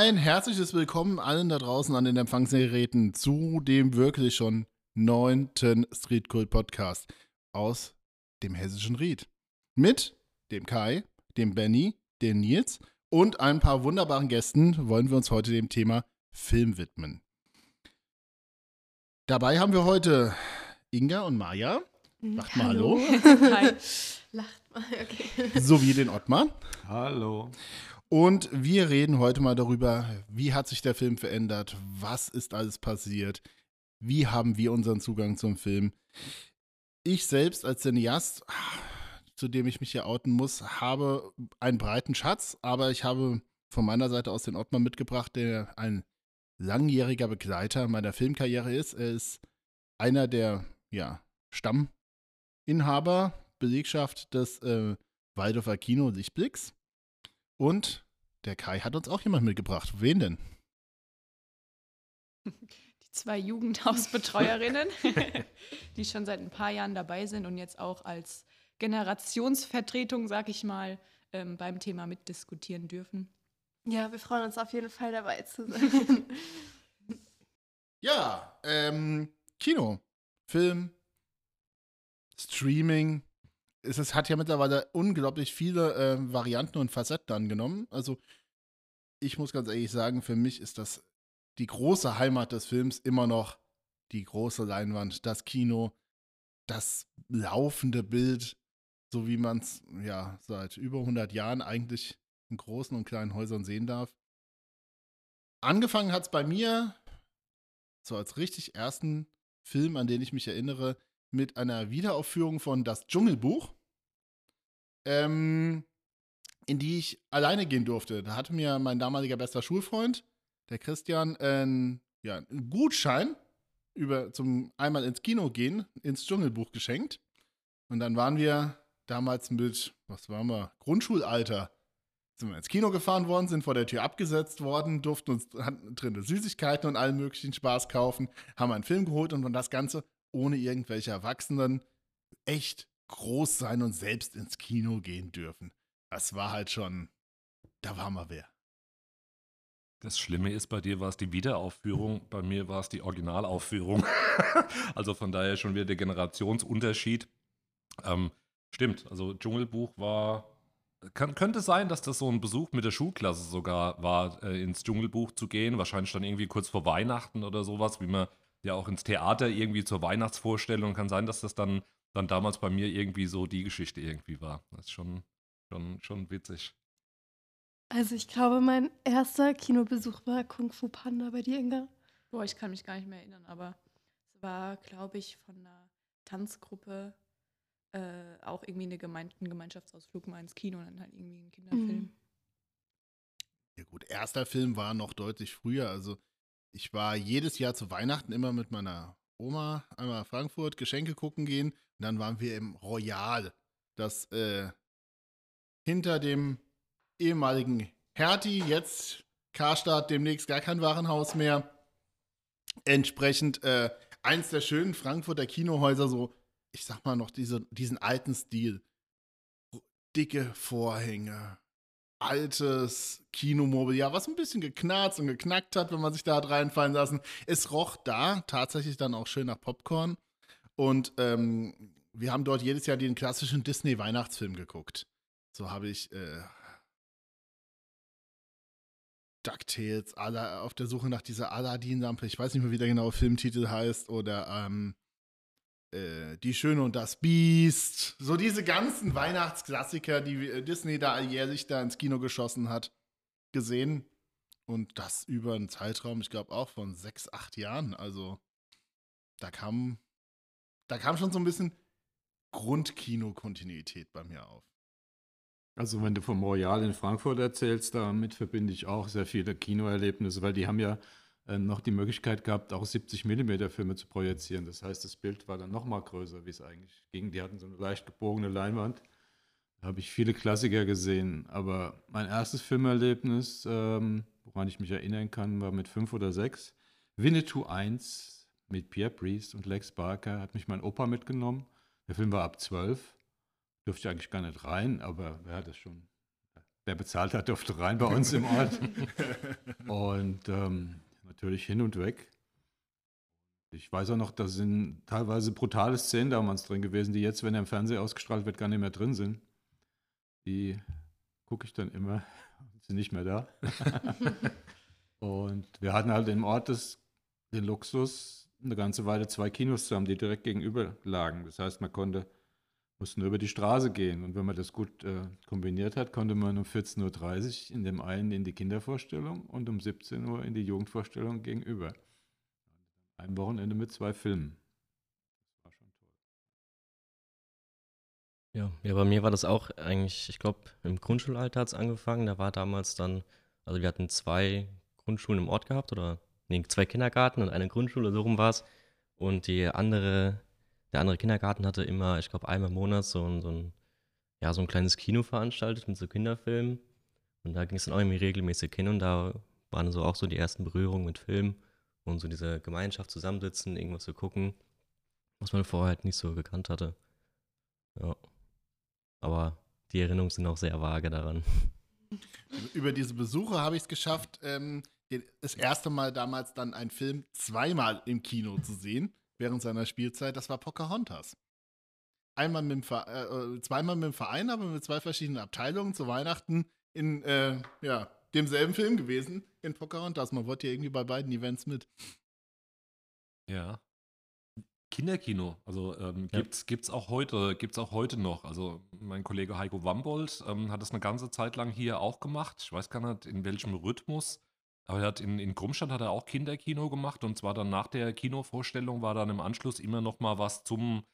Ein herzliches Willkommen allen da draußen an den Empfangsgeräten zu dem wirklich schon neunten Street Cult Podcast aus dem hessischen Ried. Mit dem Kai, dem Benny, dem Nils und ein paar wunderbaren Gästen wollen wir uns heute dem Thema Film widmen. Dabei haben wir heute Inga und Maja. Macht mal Hallo. Hi. Lacht mal, okay. Sowie den Ottmar. Hallo. Und wir reden heute mal darüber, wie hat sich der Film verändert, was ist alles passiert, wie haben wir unseren Zugang zum Film. Ich selbst als Cineast, zu dem ich mich hier outen muss, habe einen breiten Schatz, aber ich habe von meiner Seite aus den Ottmar mitgebracht, der ein langjähriger Begleiter meiner Filmkarriere ist. Er ist einer der ja, Stamminhaber, Belegschaft des äh, Waldorfer Kino Lichtblicks. Und der Kai hat uns auch jemand mitgebracht. Wen denn? Die zwei Jugendhausbetreuerinnen, die schon seit ein paar Jahren dabei sind und jetzt auch als Generationsvertretung, sag ich mal, ähm, beim Thema mitdiskutieren dürfen. Ja, wir freuen uns auf jeden Fall dabei zu sein. ja, ähm, Kino, Film, Streaming. Es, es hat ja mittlerweile unglaublich viele äh, Varianten und Facetten angenommen. Also, ich muss ganz ehrlich sagen, für mich ist das die große Heimat des Films immer noch die große Leinwand, das Kino, das laufende Bild, so wie man es ja seit über 100 Jahren eigentlich in großen und kleinen Häusern sehen darf. Angefangen hat es bei mir, so als richtig ersten Film, an den ich mich erinnere, mit einer Wiederaufführung von Das Dschungelbuch, ähm, in die ich alleine gehen durfte. Da hatte mir mein damaliger bester Schulfreund, der Christian, äh, ja, einen Gutschein über zum einmal ins Kino gehen, ins Dschungelbuch geschenkt. Und dann waren wir damals mit, was waren wir, Grundschulalter sind wir ins Kino gefahren worden, sind vor der Tür abgesetzt worden, durften uns drin Süßigkeiten und allen möglichen Spaß kaufen, haben einen Film geholt und das Ganze ohne irgendwelche Erwachsenen echt groß sein und selbst ins Kino gehen dürfen. Das war halt schon, da war mal wer. Das Schlimme ist, bei dir war es die Wiederaufführung, bei mir war es die Originalaufführung. also von daher schon wieder der Generationsunterschied. Ähm, stimmt, also Dschungelbuch war kann, könnte sein, dass das so ein Besuch mit der Schulklasse sogar war, äh, ins Dschungelbuch zu gehen. Wahrscheinlich dann irgendwie kurz vor Weihnachten oder sowas, wie man ja auch ins Theater irgendwie zur Weihnachtsvorstellung. Kann sein, dass das dann, dann damals bei mir irgendwie so die Geschichte irgendwie war. Das ist schon, schon, schon witzig. Also ich glaube, mein erster Kinobesuch war Kung Fu Panda bei dir, Inga. Boah, ich kann mich gar nicht mehr erinnern, aber es war, glaube ich, von einer Tanzgruppe äh, auch irgendwie eine Gemein einen Gemeinschaftsausflug mal ins Kino und dann halt irgendwie einen Kinderfilm. Mhm. Ja gut, erster Film war noch deutlich früher. Also ich war jedes Jahr zu Weihnachten immer mit meiner Oma einmal Frankfurt Geschenke gucken gehen und dann waren wir im Royal, das äh, hinter dem ehemaligen Hertie, jetzt Karstadt, demnächst gar kein Warenhaus mehr. Entsprechend äh, eins der schönen Frankfurter Kinohäuser, so ich sag mal noch, diese, diesen alten Stil. Dicke Vorhänge, altes Kinomobiliar, was ein bisschen geknarzt und geknackt hat, wenn man sich da hat reinfallen lassen. Es roch da tatsächlich dann auch schön nach Popcorn. Und ähm, wir haben dort jedes Jahr den klassischen Disney-Weihnachtsfilm geguckt. So habe ich äh, DuckTales, auf der Suche nach dieser Aladdin-Lampe, ich weiß nicht mehr, wie der genaue Filmtitel heißt, oder ähm, äh, Die Schöne und das Biest, so diese ganzen Weihnachtsklassiker, die äh, Disney da alljährlich da ins Kino geschossen hat, gesehen. Und das über einen Zeitraum, ich glaube auch von sechs, acht Jahren. Also da kam, da kam schon so ein bisschen Grundkino-Kontinuität bei mir auf. Also wenn du vom Royal in Frankfurt erzählst, damit verbinde ich auch sehr viele Kinoerlebnisse, weil die haben ja noch die Möglichkeit gehabt, auch 70 mm Filme zu projizieren. Das heißt, das Bild war dann noch mal größer, wie es eigentlich ging. Die hatten so eine leicht gebogene Leinwand. Da habe ich viele Klassiker gesehen. Aber mein erstes Filmerlebnis, ähm, woran ich mich erinnern kann, war mit fünf oder sechs. Winnetou 1 mit Pierre Priest und Lex Barker hat mich mein Opa mitgenommen. Der Film war ab zwölf. Durfte ich eigentlich gar nicht rein, aber wer hat das schon wer bezahlt hat, durfte rein bei uns im Ort. Und ähm, natürlich hin und weg. Ich weiß auch noch, da sind teilweise brutale Szenen damals drin gewesen, die jetzt, wenn er im Fernsehen ausgestrahlt wird, gar nicht mehr drin sind. Die gucke ich dann immer, sind nicht mehr da. und wir hatten halt im Ort das, den Luxus, eine ganze Weile zwei Kinos zu haben, die direkt gegenüber lagen. Das heißt, man konnte, musste nur über die Straße gehen. Und wenn man das gut äh, kombiniert hat, konnte man um 14.30 Uhr in dem einen in die Kindervorstellung und um 17 Uhr in die Jugendvorstellung gegenüber. Ein Wochenende mit zwei Filmen. War schon toll. Ja, ja, bei mir war das auch eigentlich, ich glaube, im Grundschulalter hat es angefangen. Da war damals dann, also wir hatten zwei Grundschulen im Ort gehabt oder nee, zwei Kindergarten und eine Grundschule, so rum war es. Und die andere, der andere Kindergarten hatte immer, ich glaube, einmal im Monat so ein, so ein, ja, so ein kleines Kino veranstaltet mit so Kinderfilmen. Und da ging es dann auch irgendwie regelmäßig hin und da waren so auch so die ersten Berührungen mit Filmen und so diese Gemeinschaft zusammensitzen, irgendwas zu gucken, was man vorher halt nicht so gekannt hatte. Ja. Aber die Erinnerungen sind auch sehr vage daran. Über diese Besuche habe ich es geschafft, ähm, das erste Mal damals dann einen Film zweimal im Kino zu sehen, während seiner Spielzeit. Das war Pocahontas. Einmal mit dem Ver äh, zweimal mit dem Verein, aber mit zwei verschiedenen Abteilungen zu Weihnachten in äh, ja, demselben Film gewesen, in Pocahontas. Man wollte ja irgendwie bei beiden Events mit. Ja. Kinderkino, also ähm, Ja. gibt's, gibt's auch heute, gibt's auch heute noch. Also mein Kollege Heiko Wambold ähm, hat es eine ganze Zeit lang hier auch gemacht. Ich weiß gar nicht, in welchem Rhythmus. Aber er hat in, in Grumstadt hat er auch Kinderkino gemacht und zwar dann nach der Kinovorstellung war dann im Anschluss immer noch mal was zum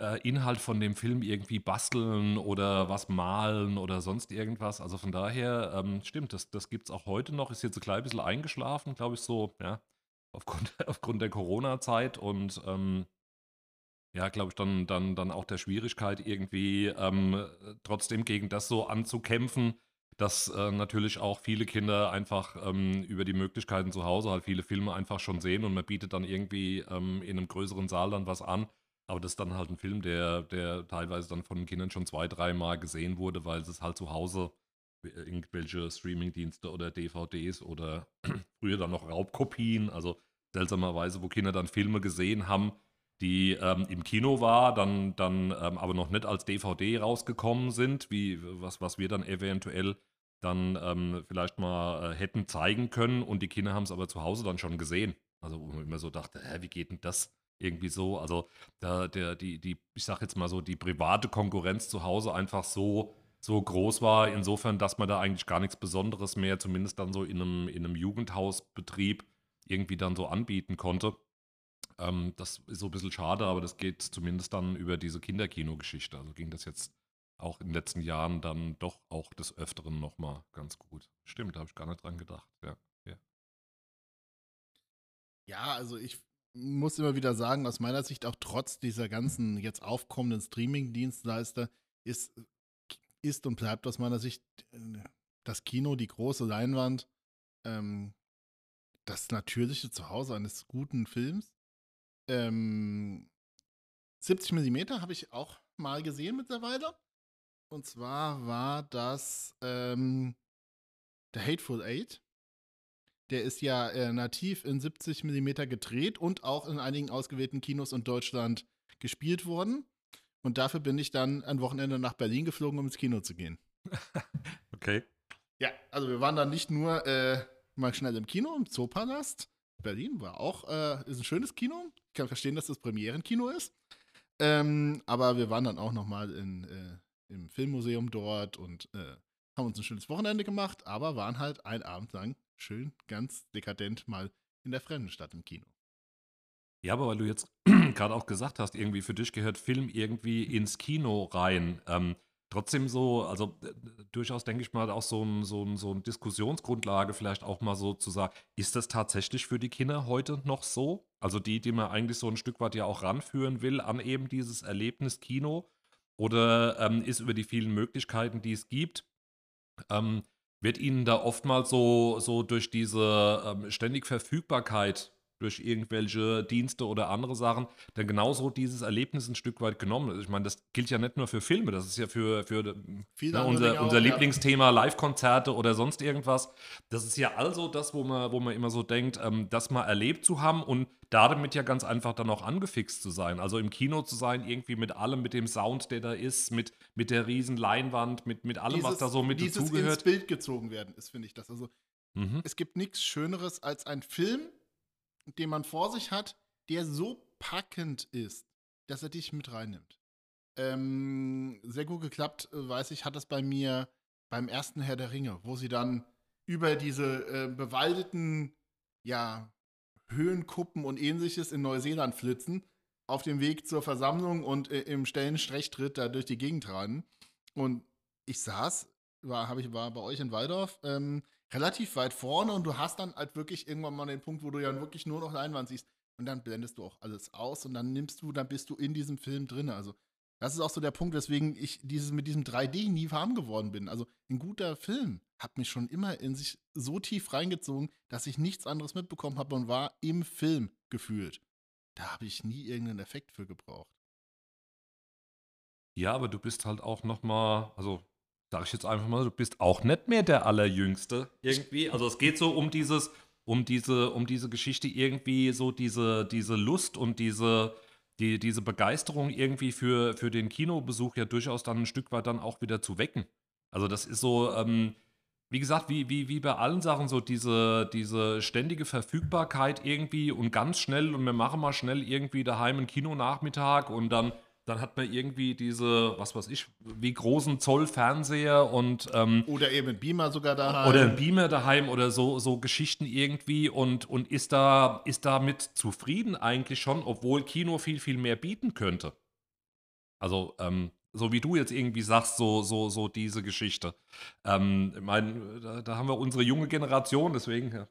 äh, Inhalt von dem Film irgendwie basteln oder was malen oder sonst irgendwas. Also von daher, ähm, stimmt, das, das gibt es auch heute noch. Ist jetzt ein klein bisschen eingeschlafen, glaube ich, so, ja, aufgrund, aufgrund der Corona-Zeit und ähm, ja, glaube ich, dann, dann, dann auch der Schwierigkeit, irgendwie ähm, trotzdem gegen das so anzukämpfen, dass äh, natürlich auch viele Kinder einfach ähm, über die Möglichkeiten zu Hause halt viele Filme einfach schon sehen und man bietet dann irgendwie ähm, in einem größeren Saal dann was an. Aber das ist dann halt ein Film, der, der teilweise dann von den Kindern schon zwei, dreimal gesehen wurde, weil es halt zu Hause äh, irgendwelche Streamingdienste oder DVDs oder früher dann noch Raubkopien, also seltsamerweise, wo Kinder dann Filme gesehen haben, die ähm, im Kino war, dann, dann ähm, aber noch nicht als DVD rausgekommen sind, wie was, was wir dann eventuell dann ähm, vielleicht mal äh, hätten zeigen können und die Kinder haben es aber zu Hause dann schon gesehen. Also wo man immer so dachte, hä, wie geht denn das irgendwie so? Also da der, die, die, ich sag jetzt mal so, die private Konkurrenz zu Hause einfach so, so groß war, insofern, dass man da eigentlich gar nichts Besonderes mehr, zumindest dann so in einem, in einem Jugendhausbetrieb, irgendwie dann so anbieten konnte. Ähm, das ist so ein bisschen schade, aber das geht zumindest dann über diese Kinderkino-Geschichte. Also ging das jetzt auch in den letzten Jahren dann doch auch des Öfteren nochmal ganz gut. Stimmt, da habe ich gar nicht dran gedacht. Ja, ja. Ja, also ich muss immer wieder sagen, aus meiner Sicht auch trotz dieser ganzen jetzt aufkommenden Streaming-Dienstleister ist, ist und bleibt aus meiner Sicht äh, das Kino, die große Leinwand, ähm, das natürliche Zuhause eines guten Films. Ähm, 70 mm habe ich auch mal gesehen mittlerweile. Und zwar war das ähm, der Hateful Eight. Der ist ja äh, nativ in 70 mm gedreht und auch in einigen ausgewählten Kinos in Deutschland gespielt worden. Und dafür bin ich dann ein Wochenende nach Berlin geflogen, um ins Kino zu gehen. Okay. Ja, also wir waren dann nicht nur äh, mal schnell im Kino, im Zoopalast. Berlin war auch, äh, ist ein schönes Kino. Ich kann verstehen, dass das Premierenkino ist. Ähm, aber wir waren dann auch noch mal in, äh, im Filmmuseum dort und äh, haben uns ein schönes Wochenende gemacht, aber waren halt ein Abend lang schön, ganz dekadent mal in der fremden Stadt im Kino. Ja, aber weil du jetzt gerade auch gesagt hast, irgendwie für dich gehört Film irgendwie ins Kino rein. Ähm, trotzdem so, also äh, durchaus denke ich mal auch so ein, so ein, so ein Diskussionsgrundlage vielleicht auch mal so zu sagen, ist das tatsächlich für die Kinder heute noch so? Also die, die man eigentlich so ein Stück weit ja auch ranführen will an eben dieses Erlebnis Kino? Oder ähm, ist über die vielen Möglichkeiten, die es gibt, ähm, wird ihnen da oftmals so, so durch diese ähm, ständig Verfügbarkeit durch irgendwelche Dienste oder andere Sachen, dann genauso dieses Erlebnis ein Stück weit genommen. Also ich meine, das gilt ja nicht nur für Filme, das ist ja für, für ne, unser, Dinge unser auch, ja. Lieblingsthema, Live-Konzerte oder sonst irgendwas. Das ist ja also das, wo man, wo man immer so denkt, ähm, das mal erlebt zu haben und damit ja ganz einfach dann auch angefixt zu sein. Also im Kino zu sein, irgendwie mit allem, mit dem Sound, der da ist, mit, mit der riesen Leinwand, mit, mit allem, was da so mit dieses ins dazugehört. Bild gezogen werden ist, finde ich das. Also Mhm. es gibt nichts Schöneres als ein Film, den man vor sich hat, der so packend ist, dass er dich mit reinnimmt. Ähm, sehr gut geklappt, weiß ich, hat das bei mir beim ersten Herr der Ringe, wo sie dann über diese äh, bewaldeten, ja, Höhenkuppen und ähnliches in Neuseeland flitzen, auf dem Weg zur Versammlung und äh, im Stellenstrechtritt da durch die Gegend tragen. Und ich saß, war, ich, war bei euch in Waldorf, ähm, relativ weit vorne und du hast dann halt wirklich irgendwann mal den Punkt, wo du ja wirklich nur noch Leinwand siehst und dann blendest du auch alles aus und dann nimmst du, dann bist du in diesem Film drin. Also das ist auch so der Punkt, weswegen ich dieses, mit diesem 3D nie warm geworden bin. Also ein guter Film hat mich schon immer in sich so tief reingezogen, dass ich nichts anderes mitbekommen habe und war im Film gefühlt. Da habe ich nie irgendeinen Effekt für gebraucht. Ja, aber du bist halt auch noch mal, also sag ich jetzt einfach mal, du bist auch nicht mehr der allerjüngste irgendwie. Also es geht so um dieses, um diese, um diese Geschichte irgendwie so diese, diese Lust und diese, die, diese Begeisterung irgendwie für, für den Kinobesuch ja durchaus dann ein Stück weit dann auch wieder zu wecken. Also das ist so, ähm, wie gesagt, wie, wie, wie bei allen Sachen so diese, diese ständige Verfügbarkeit irgendwie und ganz schnell und wir machen mal schnell irgendwie daheim einen Kinonachmittag und dann, dann hat man irgendwie diese, was weiß ich, wie großen Zoll Fernseher und ähm, Oder eben ein Beamer sogar da. oder ein Beamer daheim oder so, so Geschichten irgendwie und, und ist, da, ist damit zufrieden eigentlich schon, obwohl Kino viel, viel mehr bieten könnte. Also, ähm, so wie du jetzt irgendwie sagst, so, so, so diese Geschichte. Ähm, ich meine, da, da haben wir unsere junge Generation, deswegen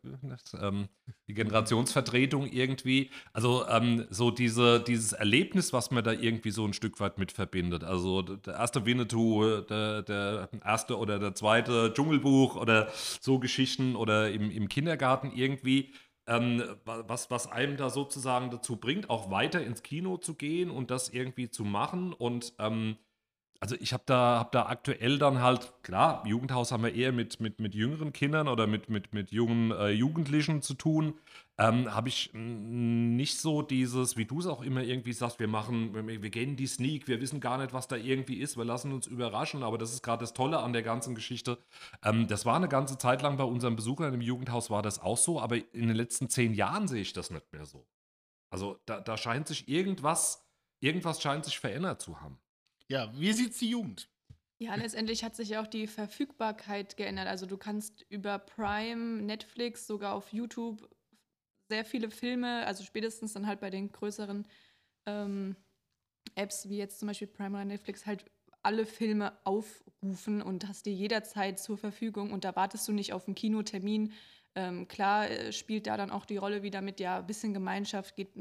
ähm, die Generationsvertretung irgendwie. Also ähm, so diese, dieses Erlebnis, was man da irgendwie so ein Stück weit mit verbindet. Also der erste Winnetou, der, der erste oder der zweite Dschungelbuch oder so Geschichten oder im, im Kindergarten irgendwie ähm, wa- was, was einem da sozusagen dazu bringt, auch weiter ins Kino zu gehen und das irgendwie zu machen. Und ähm, also ich habe da, hab da aktuell dann halt, klar, Jugendhaus haben wir eher mit, mit, mit jüngeren Kindern oder mit, mit, mit jungen äh, Jugendlichen zu tun. Ähm, habe ich nicht so dieses, wie du es auch immer irgendwie sagst, wir machen, wir, wir gehen die Sneak, wir wissen gar nicht, was da irgendwie ist, wir lassen uns überraschen, aber das ist gerade das Tolle an der ganzen Geschichte. Ähm, das war eine ganze Zeit lang bei unseren Besuchern im Jugendhaus war das auch so, aber in den letzten zehn Jahren sehe ich das nicht mehr so. Also da, da scheint sich irgendwas, irgendwas scheint sich verändert zu haben. Ja, wie sieht's die Jugend? Ja, letztendlich hat sich ja auch die Verfügbarkeit geändert. Also du kannst über Prime, Netflix, sogar auf YouTube sehr viele Filme, also spätestens dann halt bei den größeren ähm, Apps wie jetzt zum Beispiel Prime oder Netflix halt alle Filme aufrufen und hast die jederzeit zur Verfügung und da wartest du nicht auf einen Kinotermin. Ähm, klar äh, spielt da dann auch die Rolle wieder mit, ja, ein bisschen Gemeinschaft, geht,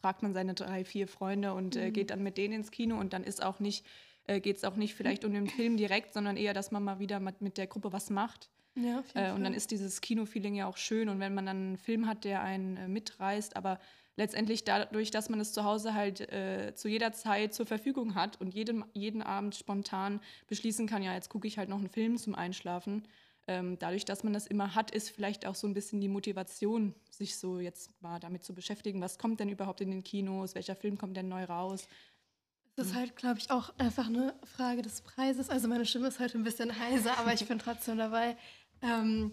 fragt man seine drei, vier Freunde und äh, Mhm. geht dann mit denen ins Kino und dann ist auch nicht, äh, geht es auch nicht vielleicht um den Film direkt, sondern eher, dass man mal wieder mit, mit der Gruppe was macht. Ja, Äh, und dann ist dieses Kino-Feeling ja auch schön. Und wenn man dann einen Film hat, der einen äh, mitreißt, aber letztendlich dadurch, dass man es zu Hause halt äh, zu jeder Zeit zur Verfügung hat und jeden, jeden Abend spontan beschließen kann, ja, jetzt gucke ich halt noch einen Film zum Einschlafen. Ähm, dadurch, dass man das immer hat, ist vielleicht auch so ein bisschen die Motivation, sich so jetzt mal damit zu beschäftigen, was kommt denn überhaupt in den Kinos, welcher Film kommt denn neu raus. Das ist halt, glaube ich, auch einfach eine Frage des Preises. Also meine Stimme ist heute ein bisschen heiser, aber ich bin trotzdem dabei. Ähm,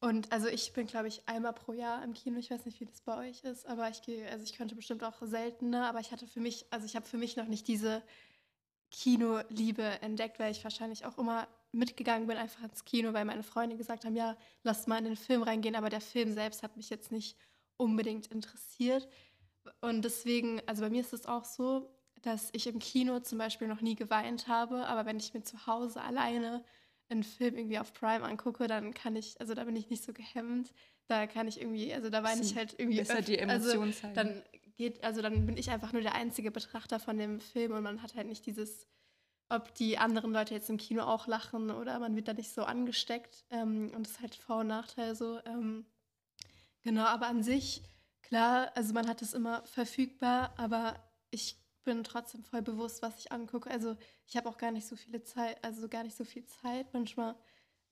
und also ich bin, glaube ich, einmal pro Jahr im Kino. Ich weiß nicht, wie das bei euch ist, aber ich gehe, also ich könnte bestimmt auch seltener, aber ich hatte für mich, also ich habe für mich noch nicht diese Kinoliebe entdeckt, weil ich wahrscheinlich auch immer mitgegangen bin, einfach ins Kino, weil meine Freunde gesagt haben, ja, lass mal in den Film reingehen, aber der Film selbst hat mich jetzt nicht unbedingt interessiert. Und deswegen, also bei mir ist es auch so, dass ich im Kino zum Beispiel noch nie geweint habe, aber wenn ich mir zu Hause alleine einen Film irgendwie auf Prime angucke, dann kann ich, also da bin ich nicht so gehemmt. Da kann ich irgendwie, also da weine ich halt irgendwie. Besser die öf- also Emotionen zeigen. dann geht, also dann bin ich einfach nur der einzige Betrachter von dem Film und man hat halt nicht dieses, ob die anderen Leute jetzt im Kino auch lachen oder man wird da nicht so angesteckt. Ähm, und das ist halt Vor- und Nachteil so. Ähm, genau, aber an sich klar, also man hat es immer verfügbar, aber ich bin trotzdem voll bewusst, was ich angucke. Also ich habe auch gar nicht so viele Zeit, also gar nicht so viel Zeit. Manchmal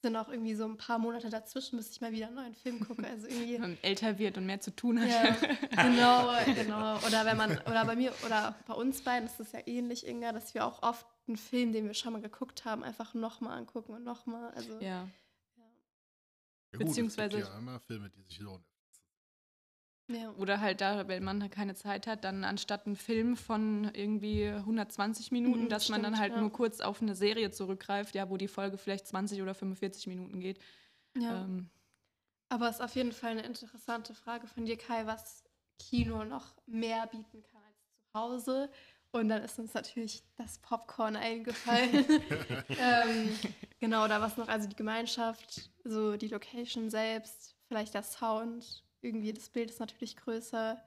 sind auch irgendwie so ein paar Monate dazwischen, bis ich mal wieder einen neuen Film gucke. Also irgendwie. Wenn man älter wird und mehr zu tun hat. Ja, genau, genau. Oder wenn man, oder bei mir, oder bei uns beiden ist es ja ähnlich, Inga, dass wir auch oft einen Film, den wir schon mal geguckt haben, einfach nochmal angucken und nochmal. Also Ja. Ja, gut, Beziehungsweise- Es gibt ja immer Filme, die sich lohnen. Ja. Oder halt da, wenn man keine Zeit hat, dann anstatt einen Film von irgendwie 120 Minuten, Mhm, dass man dann stimmt, halt ja. nur kurz auf eine Serie zurückgreift, ja, wo die Folge vielleicht 20 oder 45 Minuten geht. ja. Ähm, Aber es ist auf jeden Fall eine interessante Frage von dir, Kai, was Kino noch mehr bieten kann als zu Hause. Und dann ist uns natürlich das Popcorn eingefallen. ähm, genau, oder was noch, also die Gemeinschaft, so die Location selbst, vielleicht der Sound, irgendwie das Bild ist natürlich größer.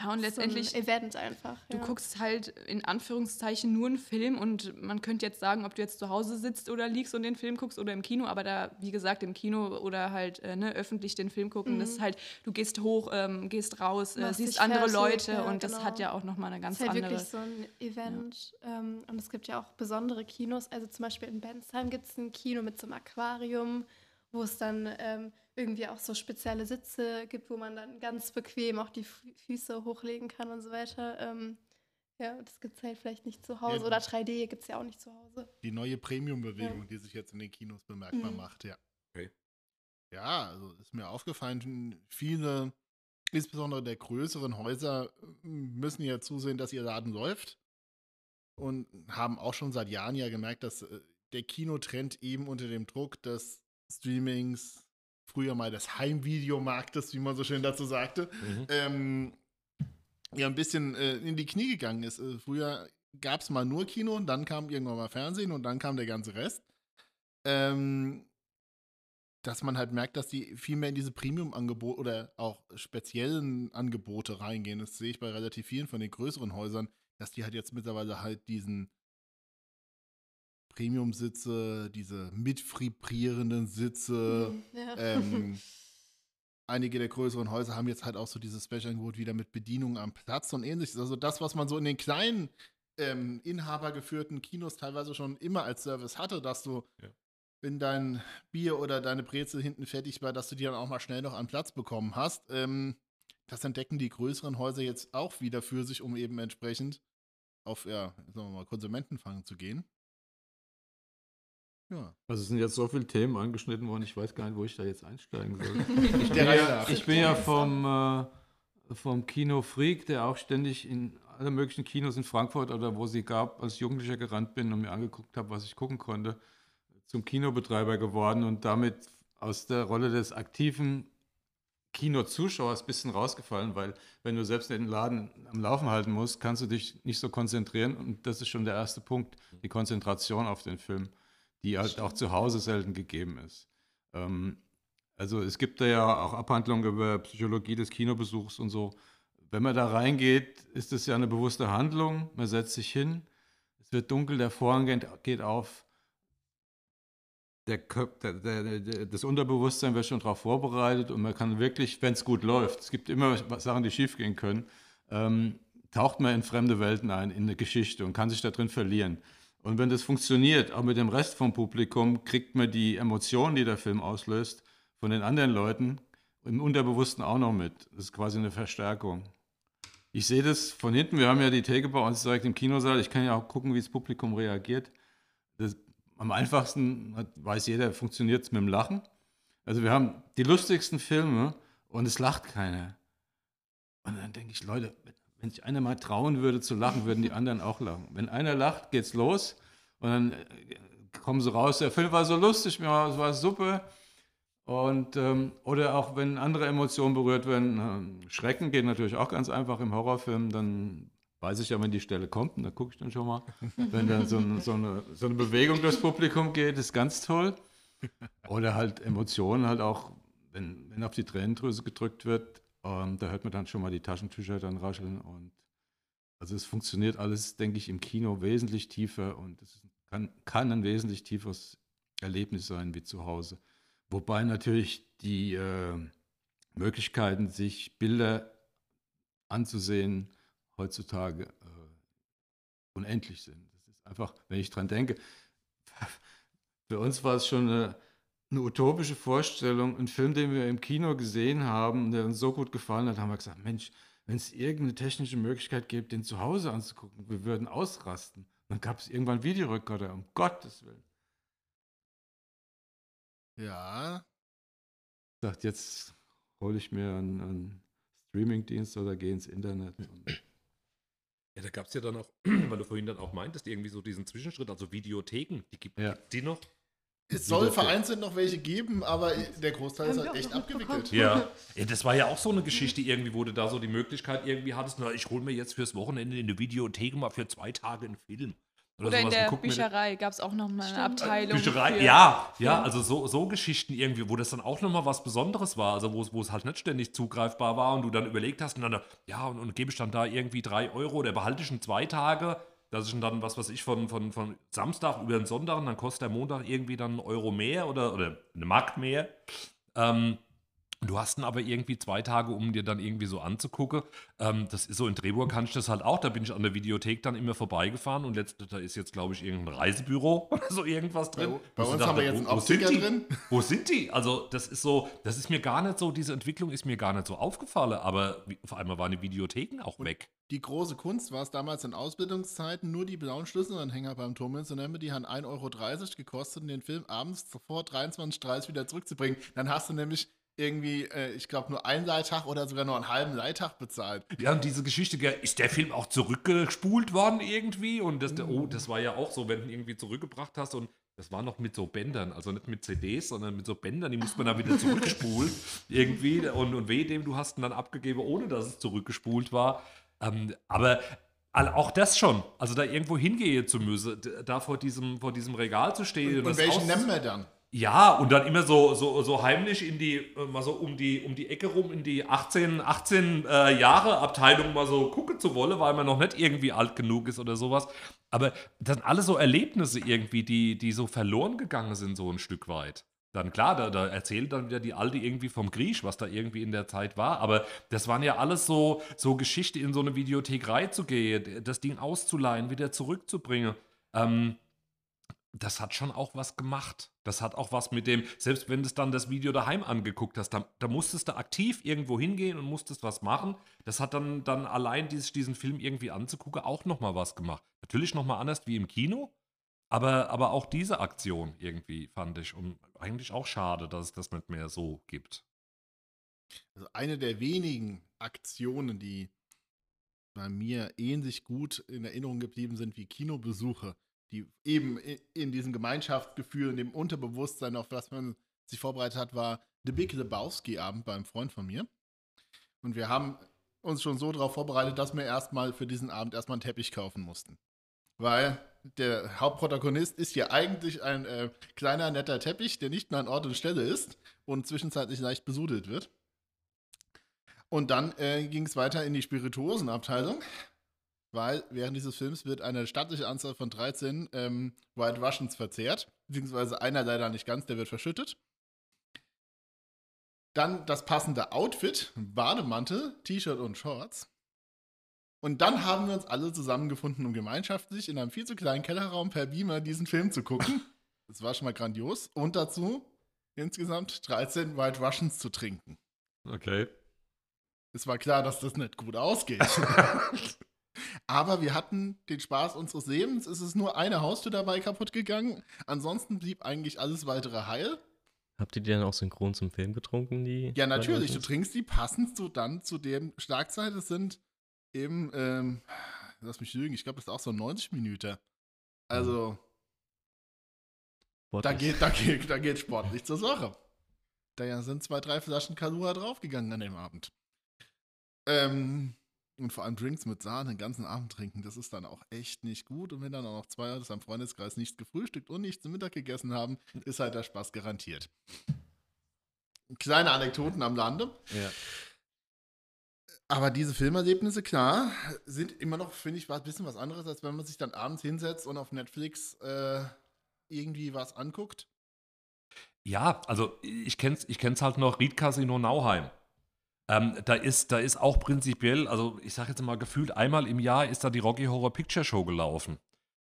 ja, und letztendlich, so ein Event einfach. du ja. guckst halt in Anführungszeichen nur einen Film und man könnte jetzt sagen, ob du jetzt zu Hause sitzt oder liegst und den Film guckst oder im Kino, aber da, wie gesagt, im Kino oder halt äh, ne, öffentlich den Film gucken, Mhm. das ist halt, du gehst hoch, ähm, gehst raus, äh, siehst andere fertig, Leute ja, und das genau. hat ja auch nochmal eine ganz Es ist halt andere. wirklich so ein Event. Ähm, und es gibt ja auch besondere Kinos. Also zum Beispiel in Bensheim gibt es ein Kino mit so einem Aquarium, wo es dann ähm, irgendwie auch so spezielle Sitze gibt, wo man dann ganz bequem auch die Fü- Füße hochlegen kann und so weiter. Ähm, ja, das gibt es halt vielleicht nicht zu Hause. Ja. Oder 3D gibt es ja auch nicht zu Hause. Die neue Premium-Bewegung, die sich jetzt in den Kinos bemerkbar Mhm. macht, ja. Okay. Ja, also ist mir aufgefallen, viele, insbesondere der größeren Häuser, müssen ja zusehen, dass ihr Laden läuft. Und haben auch schon seit Jahren ja gemerkt, dass äh, der Kinotrend eben unter dem Druck des Streamings, früher mal des Heimvideomarktes, wie man so schön dazu sagte, Mhm. ähm, ja ein bisschen äh, in die Knie gegangen ist. Äh, früher gab es mal nur Kino und dann kam irgendwann mal Fernsehen und dann kam der ganze Rest. Ähm, dass man halt merkt, dass die viel mehr in diese Premium-Angebote oder auch speziellen Angebote reingehen. Das sehe ich bei relativ vielen von den größeren Häusern, dass die halt jetzt mittlerweile halt diesen Premium-Sitze, diese mitvibrierenden Sitze, Mhm, ja. ähm, einige der größeren Häuser haben jetzt halt auch so dieses Special-Angebot wieder mit Bedienung am Platz und ähnliches. Also das, was man so in den kleinen ähm, inhabergeführten Kinos teilweise schon immer als Service hatte, dass du, Ja. wenn dein Bier oder deine Brezel hinten fertig war, dass du die dann auch mal schnell noch an Platz bekommen hast. Ähm, das entdecken die größeren Häuser jetzt auch wieder für sich, um eben entsprechend auf, ja, sagen wir mal, Konsumentenfang zu gehen. Ja. Also es sind jetzt so viele Themen angeschnitten worden, ich weiß gar nicht, wo ich da jetzt einsteigen soll. Ich bin ja, ich bin ja vom, äh, vom Kino Freak, der auch ständig in alle möglichen Kinos in Frankfurt oder wo sie gab, als Jugendlicher gerannt bin und mir angeguckt habe, was ich gucken konnte, zum Kinobetreiber geworden und damit aus der Rolle des aktiven Kinozuschauers ein bisschen rausgefallen, weil wenn du selbst den Laden am Laufen halten musst, kannst du dich nicht so konzentrieren und das ist schon der erste Punkt, die Konzentration auf den Film, die halt auch zu Hause selten gegeben ist. Ähm, also es gibt da ja auch Abhandlungen über Psychologie des Kinobesuchs und so. Wenn man da reingeht, ist es ja eine bewusste Handlung. Man setzt sich hin, es wird dunkel, der Vorhang geht, auf. Der, Köp- der, der, der, das Unterbewusstsein wird schon darauf vorbereitet und man kann wirklich, wenn es gut läuft, es gibt immer Sachen, die schiefgehen können, ähm, taucht man in fremde Welten ein, in eine Geschichte und kann sich da drin verlieren. Und wenn das funktioniert, auch mit dem Rest vom Publikum, kriegt man die Emotionen, die der Film auslöst, von den anderen Leuten im Unterbewussten auch noch mit. Das ist quasi eine Verstärkung. Ich sehe das von hinten. Wir haben ja die Theke bei uns direkt im Kinosaal. Ich kann ja auch gucken, wie das Publikum reagiert. Das, am einfachsten weiß jeder, funktioniert es mit dem Lachen. Also wir haben die lustigsten Filme und es lacht keiner. Und dann denke ich, Leute, wenn sich einer mal trauen würde zu lachen, würden die anderen auch lachen. Wenn einer lacht, geht's los und dann äh, kommen sie raus. Der Film war so lustig, es war super. Und, ähm, oder auch wenn andere Emotionen berührt werden, Schrecken geht natürlich auch ganz einfach im Horrorfilm, dann weiß ich ja, wenn die Stelle kommt, und da gucke ich dann schon mal. Wenn dann so, ein- so, eine, so eine Bewegung durchs Publikum geht, ist ganz toll. Oder halt Emotionen halt auch, wenn, wenn auf die Tränendrüse gedrückt wird, ähm, da hört man dann schon mal die Taschentücher dann rascheln und also es funktioniert alles, denke ich, im Kino wesentlich tiefer und es kann, kann ein wesentlich tieferes Erlebnis sein wie zu Hause. Wobei natürlich die, äh, Möglichkeiten, sich Bilder anzusehen, heutzutage äh, unendlich sind. Das ist einfach, wenn ich dran denke, für uns war es schon eine, eine utopische Vorstellung. Ein Film, den wir im Kino gesehen haben, der uns so gut gefallen hat, haben wir gesagt, Mensch, wenn es irgendeine technische Möglichkeit gibt, den zu Hause anzugucken, wir würden ausrasten. Dann gab es irgendwann Videorekorder, um Gottes Willen. Ja. Sagt, jetzt hole ich mir einen, einen Streamingdienst oder gehe ins Internet. Ja, da gab es ja dann auch, weil du vorhin dann auch meintest, irgendwie so diesen Zwischenschritt, also Videotheken, die gibt Ja. die noch? Es soll vereinzelt noch welche geben, aber der Großteil ist halt echt abgewickelt. Ja. ja, das war ja auch so eine Geschichte irgendwie, wo du da so die Möglichkeit irgendwie hattest, na, ich hole mir jetzt fürs Wochenende in der Videothek mal für zwei Tage einen Film. Oder in sowas und der Bücherei gab es auch noch mal eine Stimmt. Abteilung. Bücherei, für- ja, ja, also so, so Geschichten irgendwie, wo das dann auch nochmal was Besonderes war, also wo es, halt nicht ständig zugreifbar war und du dann überlegt hast und dann, ja, und, und gebe ich dann da irgendwie drei Euro oder behalte ich ihn zwei Tage, dass ich dann, was weiß ich, von, von, von Samstag über den Sonntag, und dann kostet der Montag irgendwie dann einen Euro mehr oder, oder eine Mark mehr. Ähm, Du hast ihn aber irgendwie zwei Tage, um dir dann irgendwie so anzugucken. Ähm, das ist so in Drehburg kann ich das halt auch. Da bin ich an der Videothek dann immer vorbeigefahren und letzt, da ist jetzt, glaube ich, irgendein Reisebüro oder so irgendwas drin. Bei Wo ich uns so haben wir dachte, jetzt wo- einen wo sind Optiker die? drin. Wo sind die? Also, das ist so, das ist mir gar nicht so, diese Entwicklung ist mir gar nicht so aufgefallen, aber auf einmal waren die Videotheken auch weg. Die große Kunst war es damals in Ausbildungszeiten, nur die blauen Schlüsselanhänger beim Turm zu nehmen, die haben 1,30 Euro gekostet, um den Film abends vor 23.30 Uhr wieder zurückzubringen. Dann hast du nämlich irgendwie, äh, ich glaube, nur einen Leittag oder sogar nur einen halben Leittag bezahlt. Ja, und diese Geschichte, ist der Film auch zurückgespult worden irgendwie? Und das, oh, das war ja auch so, wenn du ihn irgendwie zurückgebracht hast und das war noch mit so Bändern, also nicht mit CDs, sondern mit so Bändern, die musste man dann wieder zurückspulen irgendwie. Und, und weh dem, du hast ihn dann abgegeben, ohne dass es zurückgespult war. Ähm, aber auch das schon, also da irgendwo hingehen zu müssen, da vor diesem, vor diesem Regal zu stehen. Und, das welchen nehmen wir dann? Ja, und dann immer so, so, so heimlich in die, äh, mal so um die, um die Ecke rum, in die 18, 18 äh, Jahre Abteilung mal so gucken zu wollen, weil man noch nicht irgendwie alt genug ist oder sowas. Aber das sind alles so Erlebnisse irgendwie, die, die so verloren gegangen sind, so ein Stück weit. Dann klar, da, da erzählt dann wieder die Alte irgendwie vom Grieche, was da irgendwie in der Zeit war. Aber das waren ja alles so, so Geschichte, in so eine Videothek reinzugehen, das Ding auszuleihen, wieder zurückzubringen. Ähm, das hat schon auch was gemacht. Das hat auch was mit dem, selbst wenn du dann das Video daheim angeguckt hast, da, da musstest du aktiv irgendwo hingehen und musstest was machen. Das hat dann, dann allein dieses, diesen Film irgendwie anzugucken auch nochmal was gemacht. Natürlich nochmal anders wie im Kino, aber, aber auch diese Aktion irgendwie fand ich und eigentlich auch schade, dass es das nicht mehr so gibt. Also eine der wenigen Aktionen, die bei mir ähnlich gut in Erinnerung geblieben sind wie Kinobesuche, die eben in diesem Gemeinschaftsgefühl, in dem Unterbewusstsein, auf was man sich vorbereitet hat, war The Big Lebowski-Abend bei einem Freund von mir. Und wir haben uns schon so darauf vorbereitet, dass wir erstmal für diesen Abend erstmal einen Teppich kaufen mussten. Weil der Hauptprotagonist ist ja eigentlich ein äh, kleiner, netter Teppich, der nicht mehr an Ort und Stelle ist und zwischenzeitlich leicht besudelt wird. Und dann äh, ging es weiter in die Spirituosenabteilung, weil während dieses Films wird eine stattliche Anzahl von 13 ähm, White Russians verzehrt, beziehungsweise einer leider nicht ganz, der wird verschüttet. Dann das passende Outfit, Bademantel, T-Shirt und Shorts. Und dann haben wir uns alle zusammengefunden, um gemeinschaftlich in einem viel zu kleinen Kellerraum per Beamer diesen Film zu gucken. Das war schon mal grandios. Und dazu insgesamt 13 White Russians zu trinken. Okay. Es war klar, dass das nicht gut ausgeht. Aber wir hatten den Spaß unseres Lebens. Es ist nur eine Haustür dabei kaputt gegangen. Ansonsten blieb eigentlich alles weitere heil. Habt ihr die dann auch synchron zum Film getrunken, die? Ja, natürlich. Du trinkst die passend so dann zu dem Schlagzeit. Es sind eben, ähm, lass mich lügen, ich glaube, das ist auch so 90 Minuten. Also, da Sportlich. geht, da, geht, da geht sportlich zur Sache. Da sind zwei, drei Flaschen Kalua draufgegangen an dem Abend. Ähm, und vor allem Drinks mit Sahne den ganzen Abend trinken, das ist dann auch echt nicht gut. Und wenn dann auch noch zwei Leute am Freundeskreis nichts gefrühstückt und nichts zum Mittag gegessen haben, ist halt der Spaß garantiert. Kleine Anekdoten am Lande. Ja. Aber diese Filmerlebnisse, klar, sind immer noch, finde ich, ein bisschen was anderes, als wenn man sich dann abends hinsetzt und auf Netflix äh, irgendwie was anguckt. Ja, also ich kenn's, ich kenn's halt noch, Ried Casino Nauheim. Ähm, da, ist, da ist auch prinzipiell, also ich sage jetzt mal gefühlt, einmal im Jahr ist da die Rocky Horror Picture Show gelaufen.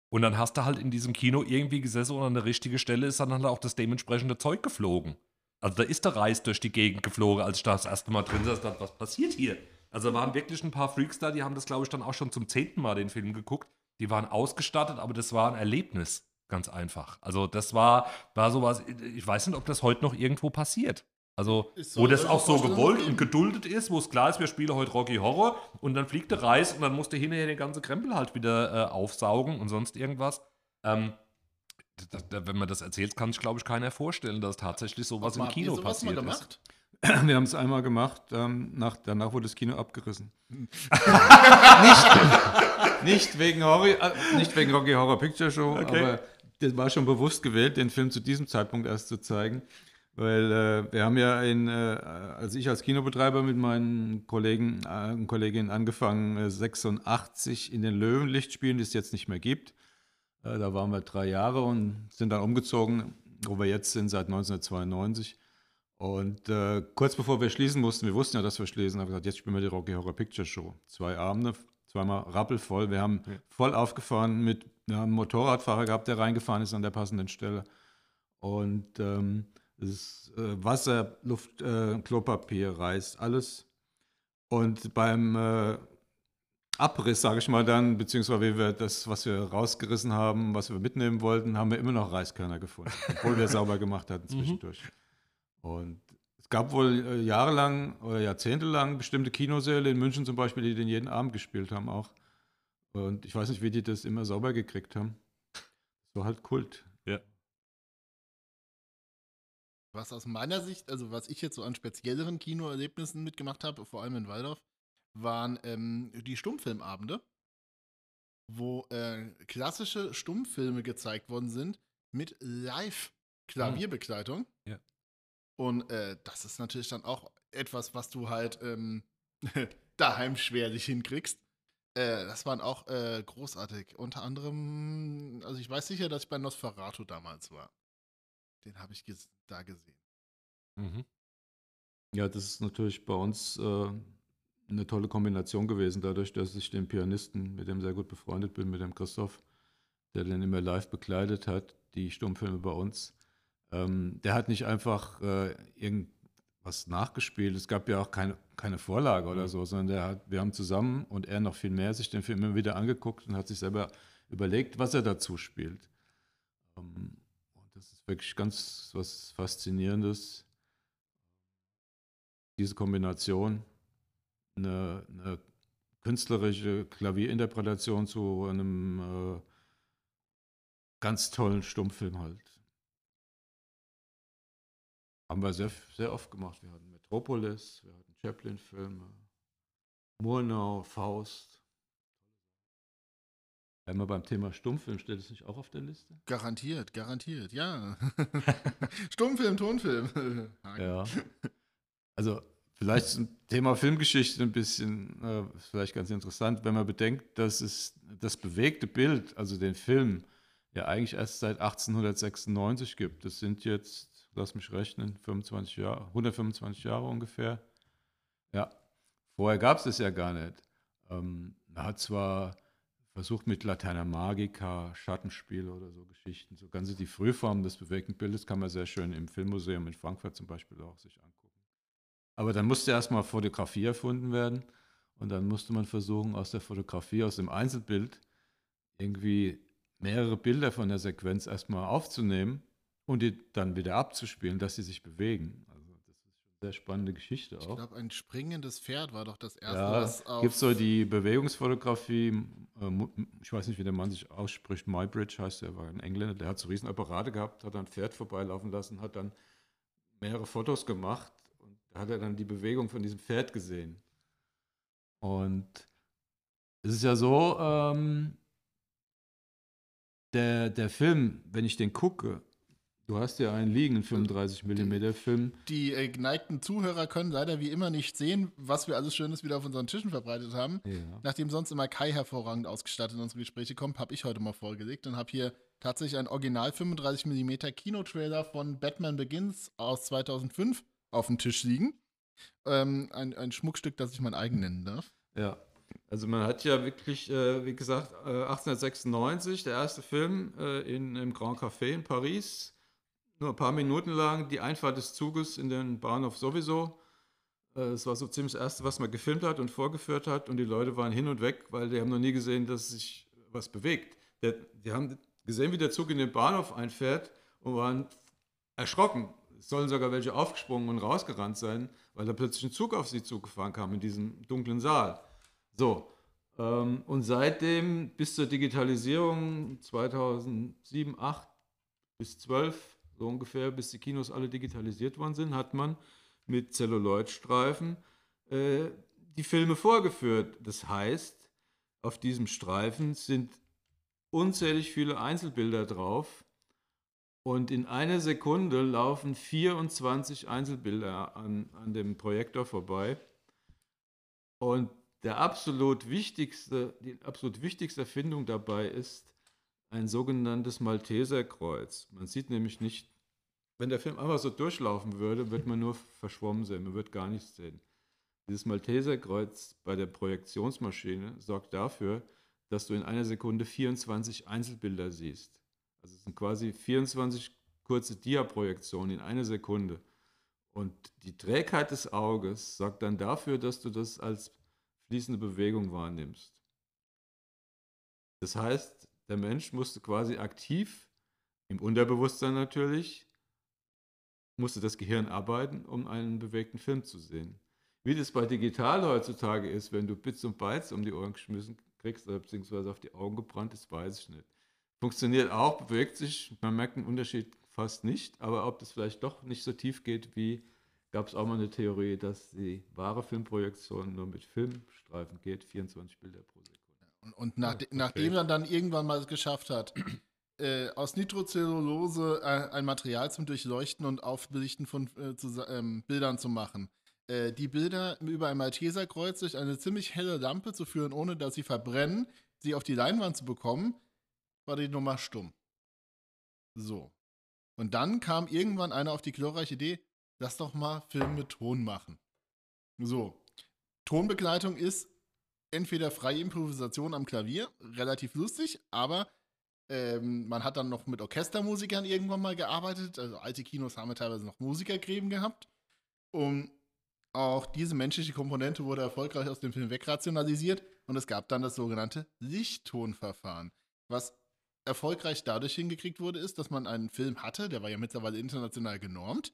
Und dann hast du halt in diesem Kino irgendwie gesessen und an der richtigen Stelle ist dann halt auch das dementsprechende Zeug geflogen. Also da ist der Reis durch die Gegend geflogen, als ich da das erste Mal drin saß, was passiert hier? Also da waren wirklich ein paar Freaks da, die haben das, glaube ich, dann auch schon zum zehnten Mal den Film geguckt. Die waren ausgestattet, aber das war ein Erlebnis, ganz einfach. Also das war, war sowas, ich weiß nicht, ob das heute noch irgendwo passiert. Also, wo das auch so gewollt und geduldet ist, wo es klar ist, wir spielen heute Rocky Horror und dann fliegt der Reis und dann musst du hinterher den ganzen Krempel halt wieder äh, aufsaugen und sonst irgendwas. Ähm, da, da, wenn man das erzählt, kann sich, glaube ich, keiner vorstellen, dass tatsächlich sowas im Kino sowas mal passiert ist. gemacht? Wir haben es einmal gemacht, ähm, nach, danach wurde das Kino abgerissen. Nicht, nicht, wegen Horror, äh, nicht wegen Rocky Horror Picture Show, Okay. aber das war schon bewusst gewählt, den Film zu diesem Zeitpunkt erst zu zeigen. Weil äh, wir haben ja in, äh, als ich als Kinobetreiber mit meinen Kollegen äh, und Kolleginnen angefangen, äh, 86 in den Löwenlichtspielen, die es jetzt nicht mehr gibt. Äh, da waren wir drei Jahre und sind dann umgezogen, wo wir jetzt sind, seit 1992. Und äh, kurz bevor wir schließen mussten, wir wussten ja, dass wir schließen, haben wir gesagt, jetzt spielen wir die Rocky Horror Picture Show. Zwei Abende, zweimal rappelvoll. Wir haben voll aufgefahren mit, wir haben einen Motorradfahrer gehabt, der reingefahren ist an der passenden Stelle. Und ähm, ist äh, Wasser, Luft, äh, Klopapier, Reis, alles. Und beim äh, Abriss, sage ich mal dann, beziehungsweise wie wir das, was wir rausgerissen haben, was wir mitnehmen wollten, haben wir immer noch Reiskörner gefunden, obwohl wir sauber gemacht hatten zwischendurch. Und es gab wohl äh, jahrelang oder jahrzehntelang bestimmte Kinosäle in München zum Beispiel, die den jeden Abend gespielt haben auch. Und ich weiß nicht, wie die das immer sauber gekriegt haben. So halt Kult. Was aus meiner Sicht, also was ich jetzt so an spezielleren Kinoerlebnissen mitgemacht habe, vor allem in Waldorf, waren ähm, die Stummfilmabende, wo äh, klassische Stummfilme gezeigt worden sind mit Live-Klavierbegleitung. Ja. Und äh, das ist natürlich dann auch etwas, was du halt ähm, daheim schwerlich hinkriegst. Äh, das waren auch äh, großartig. Unter anderem, also ich weiß sicher, dass ich bei Nosferatu damals war. Den habe ich ges da gesehen. Mhm. Ja, das ist natürlich bei uns äh, eine tolle Kombination gewesen, dadurch, dass ich den Pianisten, mit dem sehr gut befreundet bin, mit dem Christoph, der den immer live begleitet hat, die Stummfilme bei uns. Ähm, der hat nicht einfach äh, irgendwas nachgespielt. Es gab ja auch keine, keine Vorlage oder Mhm. so, sondern der hat, wir haben zusammen und er noch viel mehr sich den Film immer wieder angeguckt und hat sich selber überlegt, was er dazu spielt. Ähm, wirklich ganz was Faszinierendes diese Kombination, eine, eine künstlerische Klavierinterpretation zu einem äh, ganz tollen Stummfilm halt. Haben wir sehr, sehr oft gemacht. Wir hatten Metropolis, wir hatten Chaplin-Filme, Murnau, Faust. Wenn wir beim Thema Stummfilm, steht es nicht auch auf der Liste? Garantiert, garantiert, ja. Stummfilm, Tonfilm. Ja. Also vielleicht zum Thema Filmgeschichte ein bisschen, äh, vielleicht ganz interessant, wenn man bedenkt, dass es das bewegte Bild, also den Film, ja eigentlich erst seit 1896 gibt. Das sind jetzt, lass mich rechnen, 25 Jahre, 125 Jahre ungefähr. Ja, vorher gab es das ja gar nicht. Ähm, man hat zwar versucht mit Laterna Magica, Schattenspiele oder so Geschichten, so ganze die Frühformen des bewegten Bildes kann man sehr schön im Filmmuseum in Frankfurt zum Beispiel auch sich angucken. Aber dann musste erstmal Fotografie erfunden werden und dann musste man versuchen, aus der Fotografie, aus dem Einzelbild, irgendwie mehrere Bilder von der Sequenz erstmal aufzunehmen und die dann wieder abzuspielen, dass sie sich bewegen. Also das ist schon eine sehr spannende Geschichte Ich auch. glaube, ein springendes Pferd war doch das erste, Ja, was auf. gibt so die Bewegungsfotografie, äh, ich weiß nicht, wie der Mann sich ausspricht, Mybridge heißt der, war ein Engländer, der hat so riesen Apparate gehabt, hat dann ein Pferd vorbeilaufen lassen, hat dann mehrere Fotos gemacht und da hat er dann die Bewegung von diesem Pferd gesehen. Und es ist ja so, ähm, der, der Film, wenn ich den gucke, du hast ja einen liegen, einen 35 mm Film, Die äh, geneigten Zuhörer können leider wie immer nicht sehen, was wir alles Schönes wieder auf unseren Tischen verbreitet haben. ja. Nachdem sonst immer Kai hervorragend ausgestattet in unsere Gespräche kommt, habe ich heute mal vorgelegt und habe hier tatsächlich einen Original 35 mm Kinotrailer von Batman Begins aus 2005 auf dem Tisch liegen. ähm, ein, ein Schmuckstück, das ich mein eigen nennen darf. Ja. Also man hat ja wirklich, äh, wie gesagt, äh, 1896, der erste Film äh, in, im Grand Café in Paris, nur ein paar Minuten lang, die Einfahrt des Zuges in den Bahnhof sowieso. Äh, Es war so ziemlich das Erste, was man gefilmt hat und vorgeführt hat und die Leute waren hin und weg, weil die haben noch nie gesehen, dass sich was bewegt. Die haben gesehen, wie der Zug in den Bahnhof einfährt und waren erschrocken. Es sollen sogar welche aufgesprungen und rausgerannt sein, weil da plötzlich ein Zug auf sie zugefahren kam in diesem dunklen Saal. So, ähm, und seitdem bis zur Digitalisierung 2007, 8 bis 12, so ungefähr, bis die Kinos alle digitalisiert worden sind, hat man mit Celluloidstreifen äh, die Filme vorgeführt. Das heißt, auf diesem Streifen sind unzählig viele Einzelbilder drauf und in einer Sekunde laufen 24 Einzelbilder an, an dem Projektor vorbei. Und der absolut wichtigste, die absolut wichtigste Erfindung dabei ist ein sogenanntes Malteserkreuz. Man sieht nämlich nicht, wenn der Film einfach so durchlaufen würde, wird man nur verschwommen sehen, man wird gar nichts sehen. Dieses Malteserkreuz bei der Projektionsmaschine sorgt dafür, dass du in einer Sekunde 24 Einzelbilder siehst. Also es sind quasi 24 kurze Diaprojektionen in einer Sekunde. Und die Trägheit des Auges sorgt dann dafür, dass du das als fließende Bewegung wahrnimmst. Das heißt, der Mensch musste quasi aktiv, im Unterbewusstsein natürlich, musste das Gehirn arbeiten, um einen bewegten Film zu sehen. Wie das bei digital heutzutage ist, wenn du Bits und Bytes um die Ohren geschmissen kriegst oder beziehungsweise auf die Augen gebrannt ist, weiß ich nicht. Funktioniert auch, bewegt sich, man merkt den Unterschied fast nicht, aber ob das vielleicht doch nicht so tief geht, wie gab es auch mal eine Theorie, dass die wahre Filmprojektion nur mit Filmstreifen geht, 24 Bilder pro Sekunde. Und, und nach, okay. nachdem er dann irgendwann mal es geschafft hat, äh, aus Nitrocellulose äh, ein Material zum Durchleuchten und Aufbelichten von äh, zu, ähm, Bildern zu machen, äh, die Bilder über ein Malteserkreuz durch eine ziemlich helle Lampe zu führen, ohne dass sie verbrennen, sie auf die Leinwand zu bekommen, war die Nummer stumm. So. Und dann kam irgendwann einer auf die glorreiche Idee, lass doch mal Film mit Ton machen. So. Tonbegleitung ist entweder freie Improvisation am Klavier, relativ lustig, aber ähm, man hat dann noch mit Orchestermusikern irgendwann mal gearbeitet. Also alte Kinos haben ja teilweise noch Musikergräben gehabt. Und auch diese menschliche Komponente wurde erfolgreich aus dem Film wegrationalisiert und es gab dann das sogenannte Lichttonverfahren, was erfolgreich dadurch hingekriegt wurde, ist, dass man einen Film hatte, der war ja mittlerweile international genormt.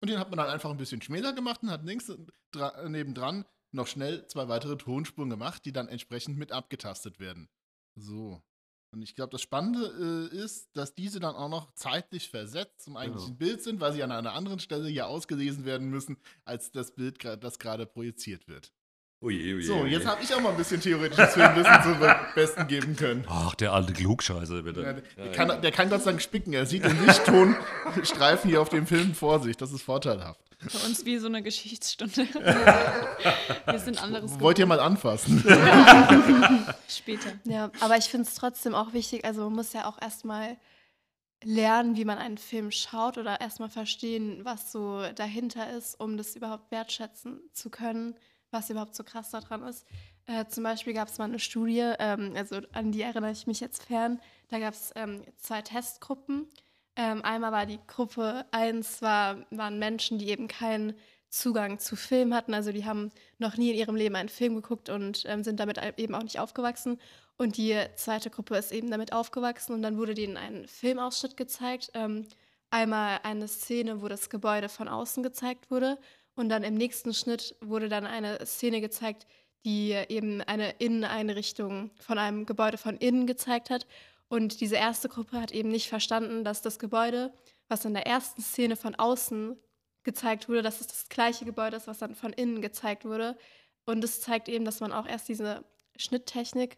Und den hat man dann einfach ein bisschen schmäler gemacht und hat links dra- nebendran noch schnell zwei weitere Tonspuren gemacht, die dann entsprechend mit abgetastet werden. So. Und ich glaube, das Spannende äh, ist, dass diese dann auch noch zeitlich versetzt zum eigentlichen Bild sind, weil sie an einer anderen Stelle ja ausgelesen werden müssen, als das Bild, das gerade projiziert wird. Oje, oje, So, jetzt habe ich auch mal ein bisschen theoretisches Filmwissen zum Be- Besten geben können. Ach, der alte Klugscheißer, bitte. Ja, der, kann, der kann Gott sei Dank spicken. Er sieht den Lichttonstreifen hier auf dem Film vor sich. Das ist vorteilhaft. Für uns wie so eine Geschichtsstunde. Wir sind anderes Wollt ihr mal anfassen? später. Ja, aber ich finde es trotzdem auch wichtig, also man muss ja auch erstmal lernen, wie man einen Film schaut oder erstmal verstehen, was so dahinter ist, um das überhaupt wertschätzen zu können, was überhaupt so krass daran ist. Äh, zum Beispiel gab es mal eine Studie, ähm, also an die erinnere ich mich jetzt fern, da gab es ähm, zwei Testgruppen. Ähm, einmal war die Gruppe 1, war, waren Menschen, die eben keinen Zugang zu Film hatten, also die haben noch nie in ihrem Leben einen Film geguckt und ähm, sind damit eben auch nicht aufgewachsen. Und die zweite Gruppe ist eben damit aufgewachsen und dann wurde denen ein Filmausschnitt gezeigt. Ähm, einmal eine Szene, wo das Gebäude von außen gezeigt wurde und dann im nächsten Schnitt wurde dann eine Szene gezeigt, die eben eine Inneneinrichtung von einem Gebäude von innen gezeigt hat. Und diese erste Gruppe hat eben nicht verstanden, dass das Gebäude, was in der ersten Szene von außen gezeigt wurde, dass es das gleiche Gebäude ist, was dann von innen gezeigt wurde. Und es zeigt eben, dass man auch erst diese Schnitttechnik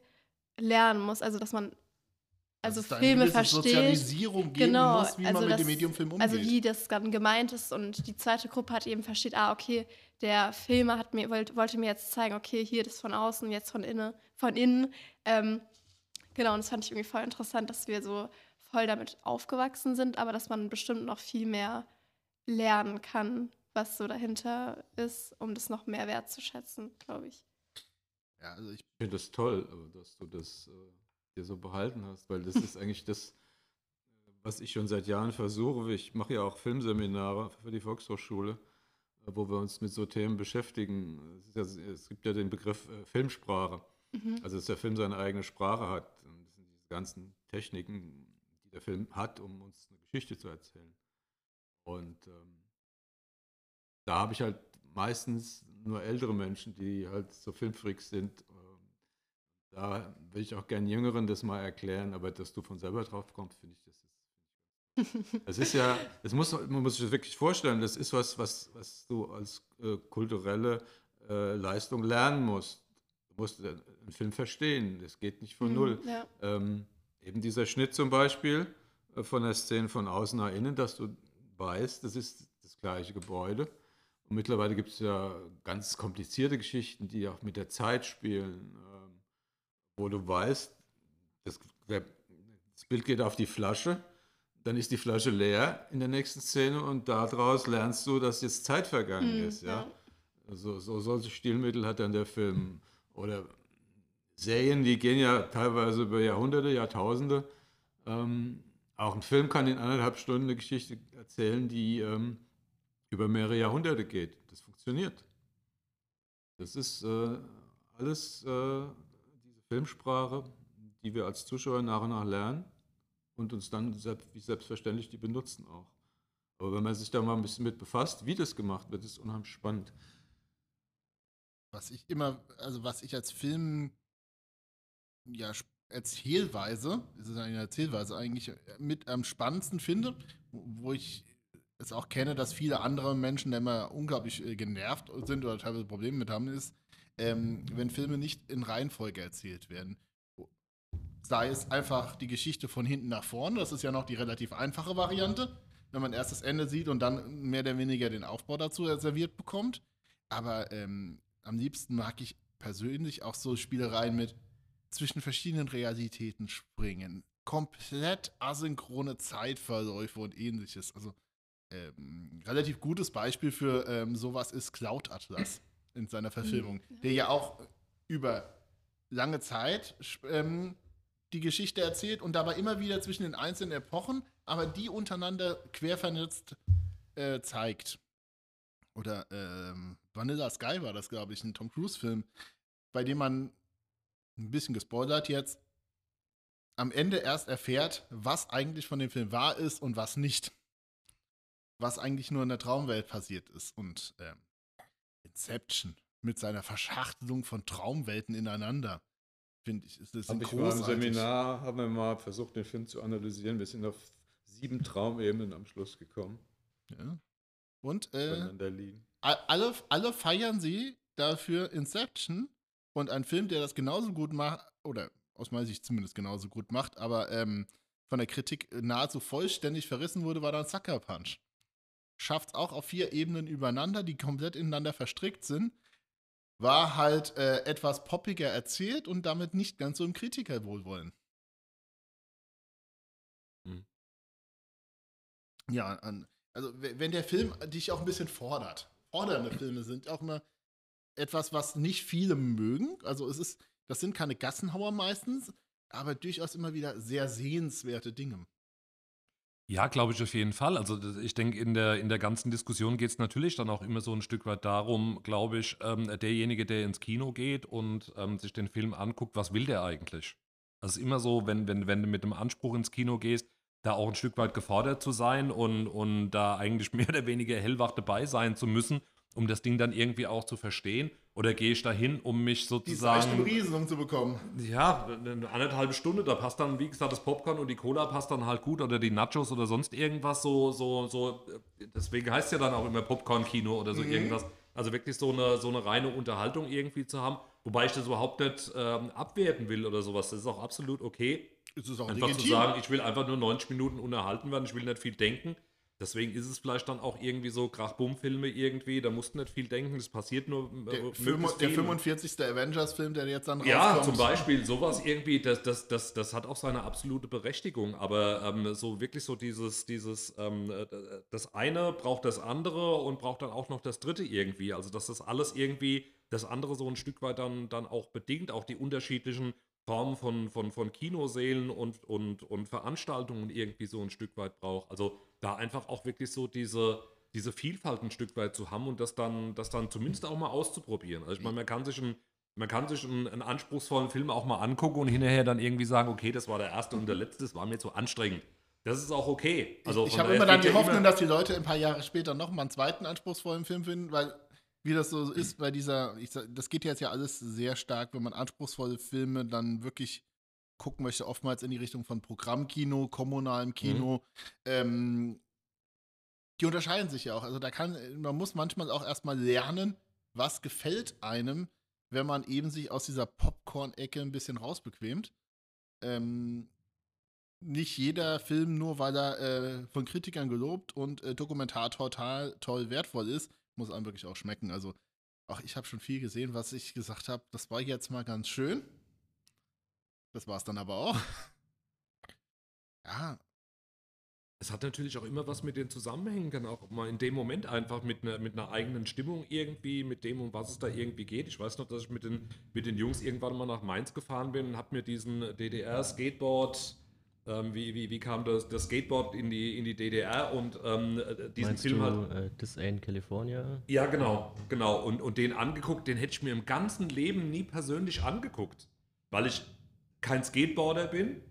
lernen muss, also dass man also Dass Filme versteht. Sozialisierung geben Genau, muss, wie also man mit das- dem Mediumfilm umgeht. Also wie das dann gemeint ist und die zweite Gruppe hat eben versteht, ah, okay, der Filmer hat mir, wollte, wollte mir jetzt zeigen, okay, hier das von außen, jetzt von innen, von innen. Ähm, genau, und das fand ich irgendwie voll interessant, dass wir so voll damit aufgewachsen sind, aber dass man bestimmt noch viel mehr lernen kann, was so dahinter ist, um das noch mehr wertzuschätzen, glaube ich. Ja, also ich finde das toll, dass du das äh, dir so behalten hast, weil das ist eigentlich das, was ich schon seit Jahren versuche. Ich mache ja auch Filmseminare für die Volkshochschule, äh, wo wir uns mit so Themen beschäftigen. Es, ist ja, es gibt ja den Begriff äh, Filmsprache, Mhm. also dass der Film seine eigene Sprache hat. Und das sind diese ganzen Techniken, die der Film hat, um uns eine Geschichte zu erzählen. Und ähm, da habe ich halt meistens nur ältere Menschen, die halt so Filmfreaks sind. Ähm, Da will ich auch gern Jüngeren das mal erklären, aber dass du von selber drauf kommst, finde ich, das ist. Es ist ja, das muss, man muss sich das wirklich vorstellen, das ist was, was, was du als äh, kulturelle äh, Leistung lernen musst. Musst einen Film verstehen, das geht nicht von Mhm, null. Ja. Ähm, eben dieser Schnitt zum Beispiel äh, von der Szene von außen nach innen, dass du weißt, das ist das gleiche Gebäude. Und mittlerweile gibt es ja ganz komplizierte Geschichten, die auch mit der Zeit spielen, ähm, wo du weißt, das, das Bild geht auf die Flasche, dann ist die Flasche leer in der nächsten Szene und daraus lernst du, dass jetzt Zeit vergangen Mhm, ist. Ja? Also, so solche Stilmittel hat dann der Film. Oder Serien, die gehen ja teilweise über Jahrhunderte, Jahrtausende. Ähm, auch ein Film kann in anderthalb Stunden eine Geschichte erzählen, die ähm, über mehrere Jahrhunderte geht. Das funktioniert. Das ist äh, alles äh, diese Filmsprache, die wir als Zuschauer nach und nach lernen und uns dann selbst, wie selbstverständlich die benutzen auch. Aber wenn man sich da mal ein bisschen mit befasst, wie das gemacht wird, ist unheimlich spannend. Was ich immer, also was ich als Film, ja, Erzählweise, es ist eine Erzählweise eigentlich mit am spannendsten finde, wo wo ich es auch kenne, dass viele andere Menschen da immer unglaublich äh, genervt sind oder teilweise Probleme mit haben, ist, ähm, wenn Filme nicht in Reihenfolge erzählt werden. Sei es einfach die Geschichte von hinten nach vorne, das ist ja noch die relativ einfache Variante, wenn man erst das Ende sieht und dann mehr oder weniger den Aufbau dazu serviert bekommt. Aber ähm, am liebsten mag ich persönlich auch so Spielereien mit zwischen verschiedenen Realitäten springen. Komplett asynchrone Zeitverläufe und ähnliches. Also ähm, relativ gutes Beispiel für ähm, sowas ist Cloud Atlas in seiner Verfilmung, der ja auch über lange Zeit ähm, die Geschichte erzählt und dabei immer wieder zwischen den einzelnen Epochen, aber die untereinander quer vernetzt äh, zeigt. Oder ähm, Vanilla Sky war das, glaube ich, ein Tom Cruise-Film, bei dem man ein bisschen gespoilert jetzt am Ende erst erfährt, was eigentlich von dem Film wahr ist und was nicht. Was eigentlich nur in der Traumwelt passiert ist. Und ähm, Inception mit seiner Verschachtelung von Traumwelten ineinander, finde ich, ist das Hab ein ich mal im großartig. Seminar haben wir mal versucht, den Film zu analysieren. Wir sind auf sieben Traumebenen am Schluss gekommen, Ja. Und äh, alle, alle feiern sie dafür Inception und ein Film, der das genauso gut macht, oder aus meiner Sicht zumindest genauso gut macht, aber ähm, von der Kritik nahezu vollständig verrissen wurde, war dann Sucker Punch. Schafft auch auf vier Ebenen übereinander, die komplett ineinander verstrickt sind. War halt äh, etwas poppiger erzählt und damit nicht ganz so im Kritikerwohlwollen. Hm. Ja, an, also wenn der Film dich auch ein bisschen fordert. Fordernde Filme sind auch immer etwas, was nicht viele mögen. Also es ist, das sind keine Gassenhauer meistens, aber durchaus immer wieder sehr sehenswerte Dinge. Ja, glaube ich auf jeden Fall. Also ich denke, in der, in der ganzen Diskussion geht es natürlich dann auch immer so ein Stück weit darum, glaube ich, ähm, derjenige, der ins Kino geht und ähm, sich den Film anguckt, was will der eigentlich? Also es ist immer so, wenn, wenn, wenn du mit dem Anspruch ins Kino gehst, da auch ein Stück weit gefordert zu sein und, und da eigentlich mehr oder weniger hellwach dabei sein zu müssen, um das Ding dann irgendwie auch zu verstehen. Oder gehe ich dahin, um mich Die sozusagen. seichte Berieselung zu bekommen. Ja, eine anderthalbe Stunde, da passt dann, wie gesagt, das Popcorn und die Cola passt dann halt gut oder die Nachos oder sonst irgendwas so, so, so. Deswegen heißt es ja dann auch immer Popcorn-Kino oder so Mhm. irgendwas. Also wirklich so eine, so eine reine Unterhaltung irgendwie zu haben, wobei ich das überhaupt nicht ähm, abwerten will oder sowas. Das ist auch absolut okay. Es ist auch Einfach legitim. zu sagen, ich will einfach nur 90 Minuten unterhalten werden, ich will nicht viel denken. Deswegen ist es vielleicht dann auch irgendwie so Krach-Bumm-Filme irgendwie, da musst du nicht viel denken, es passiert nur äh, Der, der viel. 45. Avengers-Film, der jetzt dann Ja, rauskommt. zum Beispiel sowas irgendwie, das, das, das, das hat auch seine absolute Berechtigung. Aber ähm, so wirklich so dieses, dieses, ähm, äh, das eine braucht das andere und braucht dann auch noch das dritte irgendwie. Also dass das alles irgendwie das andere so ein Stück weit dann, dann auch bedingt, auch die unterschiedlichen Formen von, von, von Kinosälen und, und, und Veranstaltungen irgendwie so ein Stück weit braucht. Also da einfach auch wirklich so diese, diese Vielfalt ein Stück weit zu haben und das dann, das dann zumindest auch mal auszuprobieren. Also ich meine, man kann sich ein man kann sich einen, einen anspruchsvollen Film auch mal angucken und hinterher dann irgendwie sagen, okay, das war der erste und der letzte, das war mir zu anstrengend. Das ist auch okay. Also ich von habe immer dann die Hoffnung, dass die Leute ein paar Jahre später nochmal einen zweiten anspruchsvollen Film finden, weil wie das so ist bei dieser, ich sag, das geht jetzt ja alles sehr stark, wenn man anspruchsvolle Filme dann wirklich gucken möchte, oftmals in die Richtung von Programmkino, kommunalem Kino. Ähm, die unterscheiden sich ja auch. Also da kann, man muss manchmal auch erstmal lernen, was gefällt einem, wenn man eben sich aus dieser Popcorn-Ecke ein bisschen rausbequemt. Ähm, nicht jeder Film, nur weil er äh, von Kritikern gelobt und äh, Dokumentar total toll wertvoll ist, muss einem wirklich auch schmecken. Also, auch ich habe schon viel gesehen, was ich gesagt habe, das war jetzt mal ganz schön. Das war es dann aber auch. Ja, Es hat natürlich auch immer was mit den Zusammenhängen, kann auch mal in dem Moment einfach mit einer, mit einer eigenen Stimmung irgendwie, mit dem, um was es da irgendwie geht. Ich weiß noch, dass ich mit den, mit den Jungs irgendwann mal nach Mainz gefahren bin und habe mir diesen DDR-Skateboard, ähm, wie, wie, wie kam das, das Skateboard in die, in die DDR und ähm, äh, diesen Meinst Film du halt. äh, This Ain't California? Ja, genau, genau. Und, und den angeguckt, den hätte ich mir im ganzen Leben nie persönlich angeguckt, weil ich kein Skateboarder bin.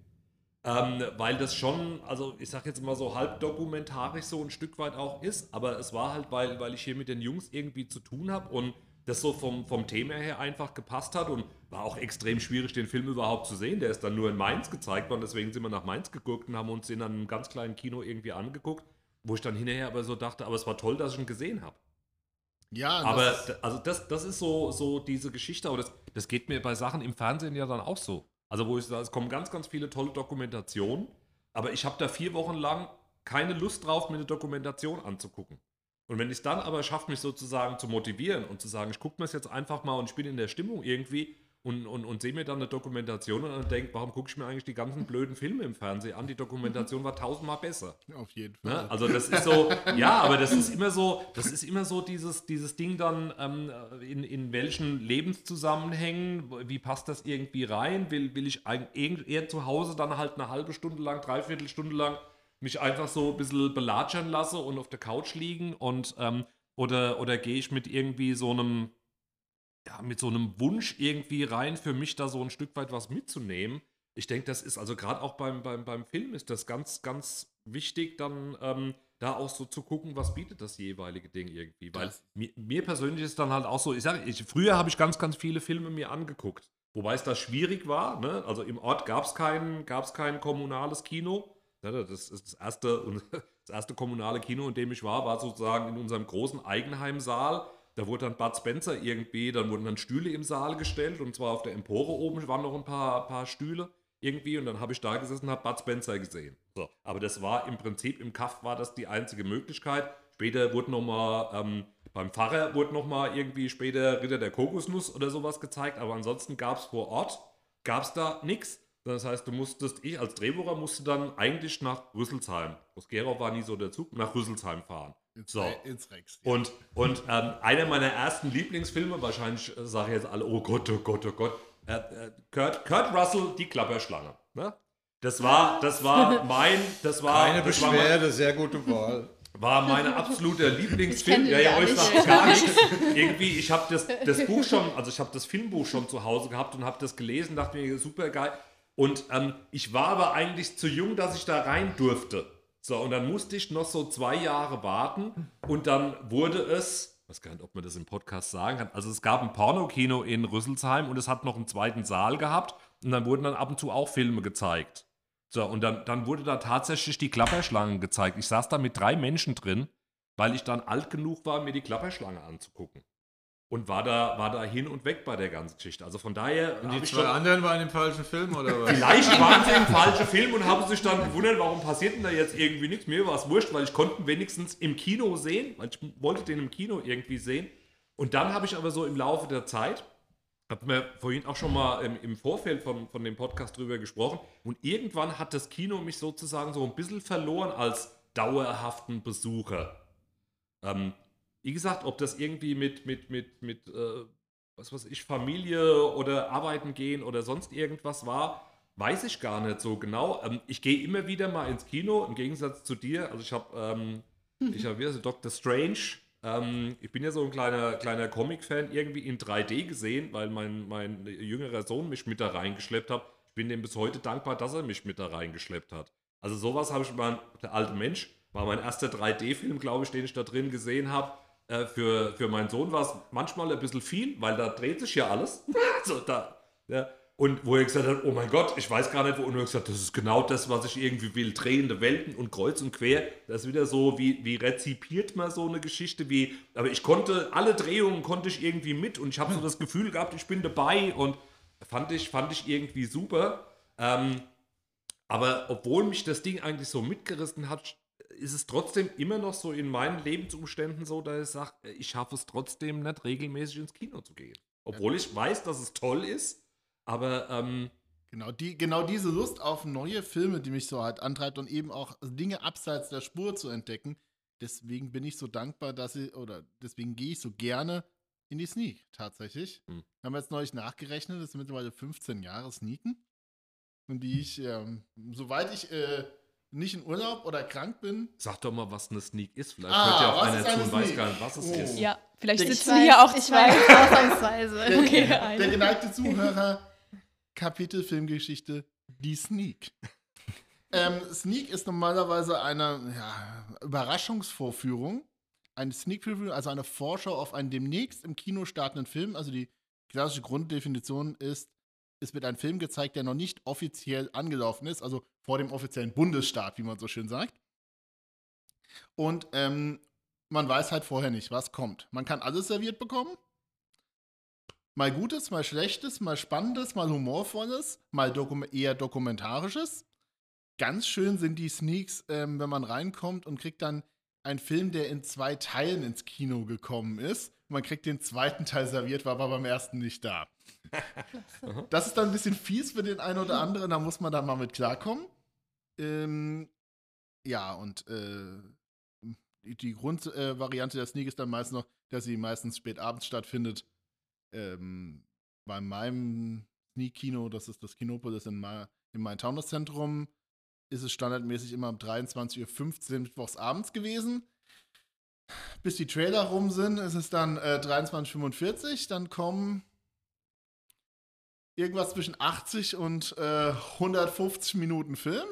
Ähm, weil das schon, also ich sag jetzt mal so halb dokumentarisch so ein Stück weit auch ist, aber es war halt, weil, weil ich hier mit den Jungs irgendwie zu tun habe und das so vom, vom Thema her einfach gepasst hat und war auch extrem schwierig, den Film überhaupt zu sehen. Der ist dann nur in Mainz gezeigt worden, deswegen sind wir nach Mainz geguckt und haben uns den dann in einem ganz kleinen Kino irgendwie angeguckt, wo ich dann hinterher aber so dachte, aber es war toll, dass ich ihn gesehen habe. ja, Aber das, also das, das ist so, so diese Geschichte, aber das, das geht mir bei Sachen im Fernsehen ja dann auch so. Also wo ich sage, es kommen ganz, ganz viele tolle Dokumentationen, aber ich habe da vier Wochen lang keine Lust drauf, mir eine Dokumentation anzugucken. Und wenn ich es dann aber schaffe, mich sozusagen zu motivieren und zu sagen, ich gucke mir es jetzt einfach mal und ich bin in der Stimmung irgendwie und, und, und sehe mir dann eine Dokumentation und dann denke, warum gucke ich mir eigentlich die ganzen blöden Filme im Fernsehen an? Die Dokumentation war tausendmal besser. auf jeden Fall. Ne? Also das ist so, ja, aber das ist immer so, das ist immer so dieses, dieses Ding dann, ähm, in, in welchen Lebenszusammenhängen, wie passt das irgendwie rein? Will, will ich eigentlich eher zu Hause dann halt eine halbe Stunde lang, dreiviertel Stunde lang mich einfach so ein bisschen belatschern lasse und auf der Couch liegen und ähm, oder, oder gehe ich mit irgendwie so einem, ja, mit so einem Wunsch irgendwie rein, für mich da so ein Stück weit was mitzunehmen. Ich denke, das ist also gerade auch beim, beim, beim Film ist das ganz, ganz wichtig, dann ähm, da auch so zu gucken, was bietet das jeweilige Ding irgendwie. Weil mir, mir persönlich ist dann halt auch so, ich sage, ich, früher habe ich ganz, ganz viele Filme mir angeguckt. Wobei es da schwierig war, ne? Also im Ort gab es kein, gab's kein kommunales Kino. Ja, Das ist das erste, das erste kommunale Kino, in dem ich war, war sozusagen in unserem großen Eigenheimsaal. Da wurde dann Bud Spencer irgendwie, dann wurden dann Stühle im Saal gestellt und zwar auf der Empore oben waren noch ein paar, paar Stühle irgendwie und dann habe ich da gesessen und habe Bud Spencer gesehen. So, aber das war im Prinzip im Kaff war das die einzige Möglichkeit. Später wurde noch mal ähm, beim Pfarrer wurde noch mal irgendwie später Ritter der Kokosnuss oder sowas gezeigt, aber ansonsten gab es vor Ort gab es da nichts. Das heißt, du musstest, ich als Drehbucher musste dann eigentlich nach Rüsselsheim. Aus Gerau war nie so der Zug, nach Rüsselsheim fahren. ins, so. Ins Rex. ja. Und, und ähm, einer meiner ersten Lieblingsfilme, wahrscheinlich äh, sagen jetzt alle, oh Gott, oh Gott, oh Gott, äh, äh, Kurt, Kurt Russell, die Klapperschlange. Ne? Das war, das war mein, das war, Keine das war, mein, Beschwerde, sehr gute Wahl. war meine absolute Lieblingsfilm. Ich Ja, ja, euch gar sagt nicht. gar nichts. Irgendwie, ich habe das, das Buch schon, also ich habe das Filmbuch schon zu Hause gehabt und habe das gelesen, dachte mir, super geil. Und ähm, ich war aber eigentlich zu jung, dass ich da rein durfte. So, und dann musste ich noch so zwei Jahre warten und dann wurde es, ich weiß gar nicht, ob man das im Podcast sagen kann, also es gab ein Pornokino in Rüsselsheim und es hat noch einen zweiten Saal gehabt und dann wurden dann ab und zu auch Filme gezeigt. So, und dann, dann wurde da tatsächlich die Klapperschlange gezeigt. Ich saß da mit drei Menschen drin, weil ich dann alt genug war, mir die Klapperschlange anzugucken. Und war da, war da hin und weg bei der ganzen Geschichte. Also von daher. Und die zwei anderen waren im falschen Film, oder was? Vielleicht waren sie im falschen Film und haben sich dann gewundert, warum passiert denn da jetzt irgendwie nichts. Mir war es wurscht, weil ich konnte wenigstens im Kino sehen, weil ich wollte den im Kino irgendwie sehen. Und dann habe ich aber so im Laufe der Zeit, habe mir vorhin auch schon mal im, im Vorfeld von, von dem Podcast drüber gesprochen, und irgendwann hat das Kino mich sozusagen so ein bisschen verloren als dauerhaften Besucher. Ähm, wie gesagt, ob das irgendwie mit, mit, mit, mit äh, was weiß ich, Familie oder arbeiten gehen oder sonst irgendwas war, weiß ich gar nicht so genau. Ähm, ich gehe immer wieder mal ins Kino, im Gegensatz zu dir. Also ich habe, ähm, ich habe wieder so Doctor Strange. Ähm, ich bin ja so ein kleiner, kleiner Comic-Fan, irgendwie in 3D gesehen, weil mein, mein jüngerer Sohn mich mit da reingeschleppt hat. Ich bin dem bis heute dankbar, dass er mich mit da reingeschleppt hat. Also sowas habe ich mal, der alte Mensch, war mein erster 3D-Film, glaube ich, den ich da drin gesehen habe. Äh, für, für meinen Sohn war es manchmal ein bisschen viel, weil da dreht sich ja alles. so, da, ja. Und wo er gesagt hat, oh mein Gott, ich weiß gar nicht, wo. Und er gesagt, das ist genau das, was ich irgendwie will. Drehende Welten und kreuz und quer. Das ist wieder so, wie, wie rezipiert man so eine Geschichte, wie. Aber ich konnte, alle Drehungen konnte ich irgendwie mit und ich habe so das Gefühl gehabt, ich bin dabei und fand ich, fand ich irgendwie super. Ähm, aber obwohl mich das Ding eigentlich so mitgerissen hat, ist es trotzdem immer noch so in meinen Lebensumständen so, dass ich sage, ich schaffe es trotzdem nicht regelmäßig ins Kino zu gehen. Obwohl ich weiß, dass es toll ist, aber ähm, Genau, die, genau diese Lust auf neue Filme, die mich so halt antreibt und eben auch Dinge abseits der Spur zu entdecken. Deswegen bin ich so dankbar, dass ich, oder deswegen gehe ich so gerne in die Sneak tatsächlich. Hm. Haben wir jetzt neulich nachgerechnet, das sind mittlerweile 15 Jahre Sneaken. Und die ich, ähm, soweit ich äh, nicht in Urlaub oder krank bin, sag doch mal, was eine Sneak ist. Vielleicht Ah, hört ja auch einer zu eine und weiß gar nicht, was es Oh. ist. Ja, vielleicht Ich sitzen weiß, hier auch ich zwei. weiß ausnahmsweise. der, Okay, der geneigte Zuhörer, Kapitel Filmgeschichte, die Sneak. ähm, Sneak ist normalerweise eine ja, Überraschungsvorführung. Eine Sneak Preview, also eine Vorschau auf einen demnächst im Kino startenden Film. Also die klassische Grunddefinition ist, es wird ein Film gezeigt, der noch nicht offiziell angelaufen ist, also vor dem offiziellen Bundesstaat, wie man so schön sagt. Und ähm, man weiß halt vorher nicht, was kommt. Man kann alles serviert bekommen. Mal Gutes, mal Schlechtes, mal Spannendes, mal Humorvolles, mal dokum eher Dokumentarisches. Ganz schön sind die Sneaks, ähm, wenn man reinkommt und kriegt dann einen Film, der in zwei Teilen ins Kino gekommen ist. Man kriegt den zweiten Teil serviert, war aber beim ersten nicht da. Das ist dann ein bisschen fies für den einen oder anderen, da muss man dann mal mit klarkommen. Ähm, ja, und äh, die, Grundvariante äh, der Sneak ist dann meist noch, dass sie meistens spät abends stattfindet. Ähm, bei meinem Sneak-Kino, das ist das Kinopolis in Ma im Main-Taunus-Zentrum, ist es standardmäßig immer um 23.15 Uhr mittwochs abends gewesen. Bis die Trailer rum sind, ist es dann äh, 23.45 Dann kommen irgendwas zwischen 80 und äh, 150 Minuten Film.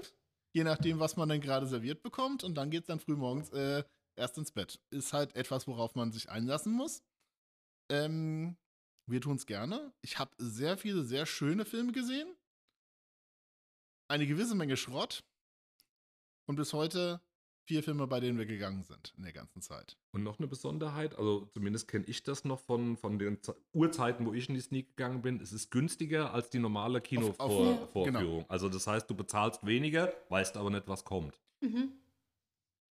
Je nachdem, was man dann gerade serviert bekommt. Und dann geht es dann früh morgens äh, erst ins Bett. Ist halt etwas, worauf man sich einlassen muss. Ähm, wir tun es gerne. Ich habe sehr viele, sehr schöne Filme gesehen. Eine gewisse Menge Schrott. Und bis heute vier Filme, bei denen wir gegangen sind in der ganzen Zeit. Und noch eine Besonderheit, also zumindest kenne ich das noch von, von den Z Uhrzeiten, wo ich in die Sneak gegangen bin. Es ist günstiger als die normale Kinovorführung. Also das heißt, du bezahlst weniger, weißt aber nicht, was kommt. Mhm.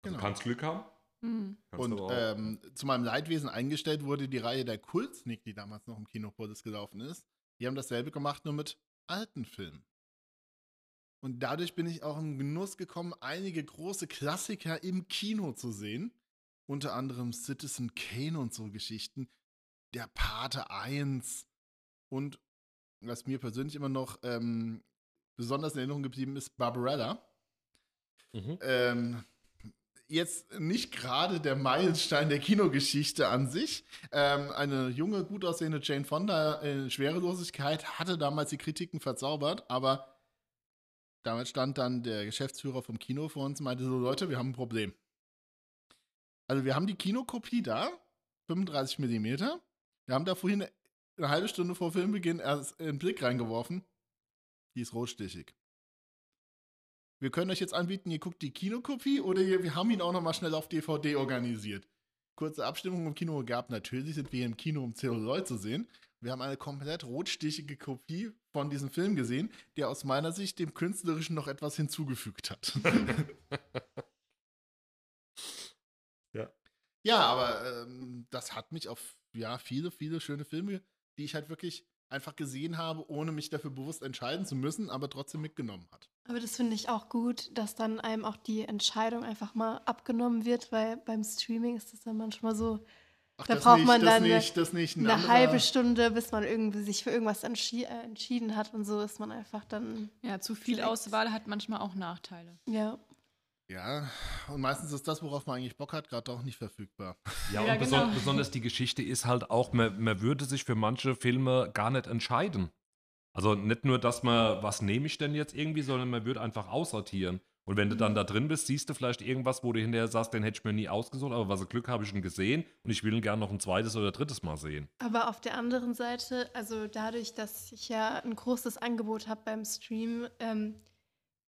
Also Genau. kannst Glück haben. Hm. Kannst Und ähm, zu meinem Leidwesen eingestellt wurde die Reihe der Kult-Sneak, die damals noch im Kinopolis gelaufen ist. Die haben dasselbe gemacht, nur mit alten Filmen. Und dadurch bin ich auch im Genuss gekommen, einige große Klassiker im Kino zu sehen. Unter anderem Citizen Kane und so Geschichten. Der Pate 1. Und was mir persönlich immer noch ähm, besonders in Erinnerung geblieben ist, Barbarella. Mhm. Ähm, jetzt nicht gerade der Meilenstein der Kinogeschichte an sich. Ähm, eine junge, gut aussehende Jane Fonda in Schwerelosigkeit hatte damals die Kritiken verzaubert, aber damit stand dann der Geschäftsführer vom Kino vor uns und meinte so, Leute, wir haben ein Problem. Also wir haben die Kinokopie da, 35 mm. Wir haben da vorhin eine halbe Stunde vor Filmbeginn erst einen Blick reingeworfen. Die ist rotstichig. Wir können euch jetzt anbieten, ihr guckt die Kinokopie oder ihr, wir haben ihn auch noch mal schnell auf DVD organisiert. kurze Abstimmung im Kino gab. Natürlich sind wir im Kino, um Zelluloid zu sehen. Wir haben eine komplett rotstichige Kopie von diesem Film gesehen, der aus meiner Sicht dem Künstlerischen noch etwas hinzugefügt hat. Ja. Ja, aber ähm, das hat mich auf ja, viele, viele schöne Filme, die ich halt wirklich einfach gesehen habe, ohne mich dafür bewusst entscheiden zu müssen, aber trotzdem mitgenommen hat. Aber das finde ich auch gut, dass dann einem auch die Entscheidung einfach mal abgenommen wird, weil beim Streaming ist das dann manchmal so, Ach, Da braucht nicht, man das dann eine- nicht, das nicht. Ein eine anderer- halbe Stunde, bis man irgendwie sich für irgendwas entschi äh, entschieden hat und so ist man einfach dann, Ja, zu viel Direkt. Auswahl hat manchmal auch Nachteile. ja. Ja, und meistens ist das, worauf man eigentlich Bock hat, gerade auch nicht verfügbar. Ja, Ja, und beson genau. besonders die Geschichte ist halt auch, man, man würde sich für manche Filme gar nicht entscheiden. Also nicht nur, dass man, was nehme ich denn jetzt irgendwie, sondern man würde einfach aussortieren. Und wenn du dann da drin bist, siehst du vielleicht irgendwas, wo du hinterher sagst, den hätte ich mir nie ausgesucht, aber was Glück habe ich ihn gesehen und ich will ihn gerne noch ein zweites oder drittes Mal sehen. Aber auf der anderen Seite, also dadurch, dass ich ja ein großes Angebot habe beim Stream, ähm,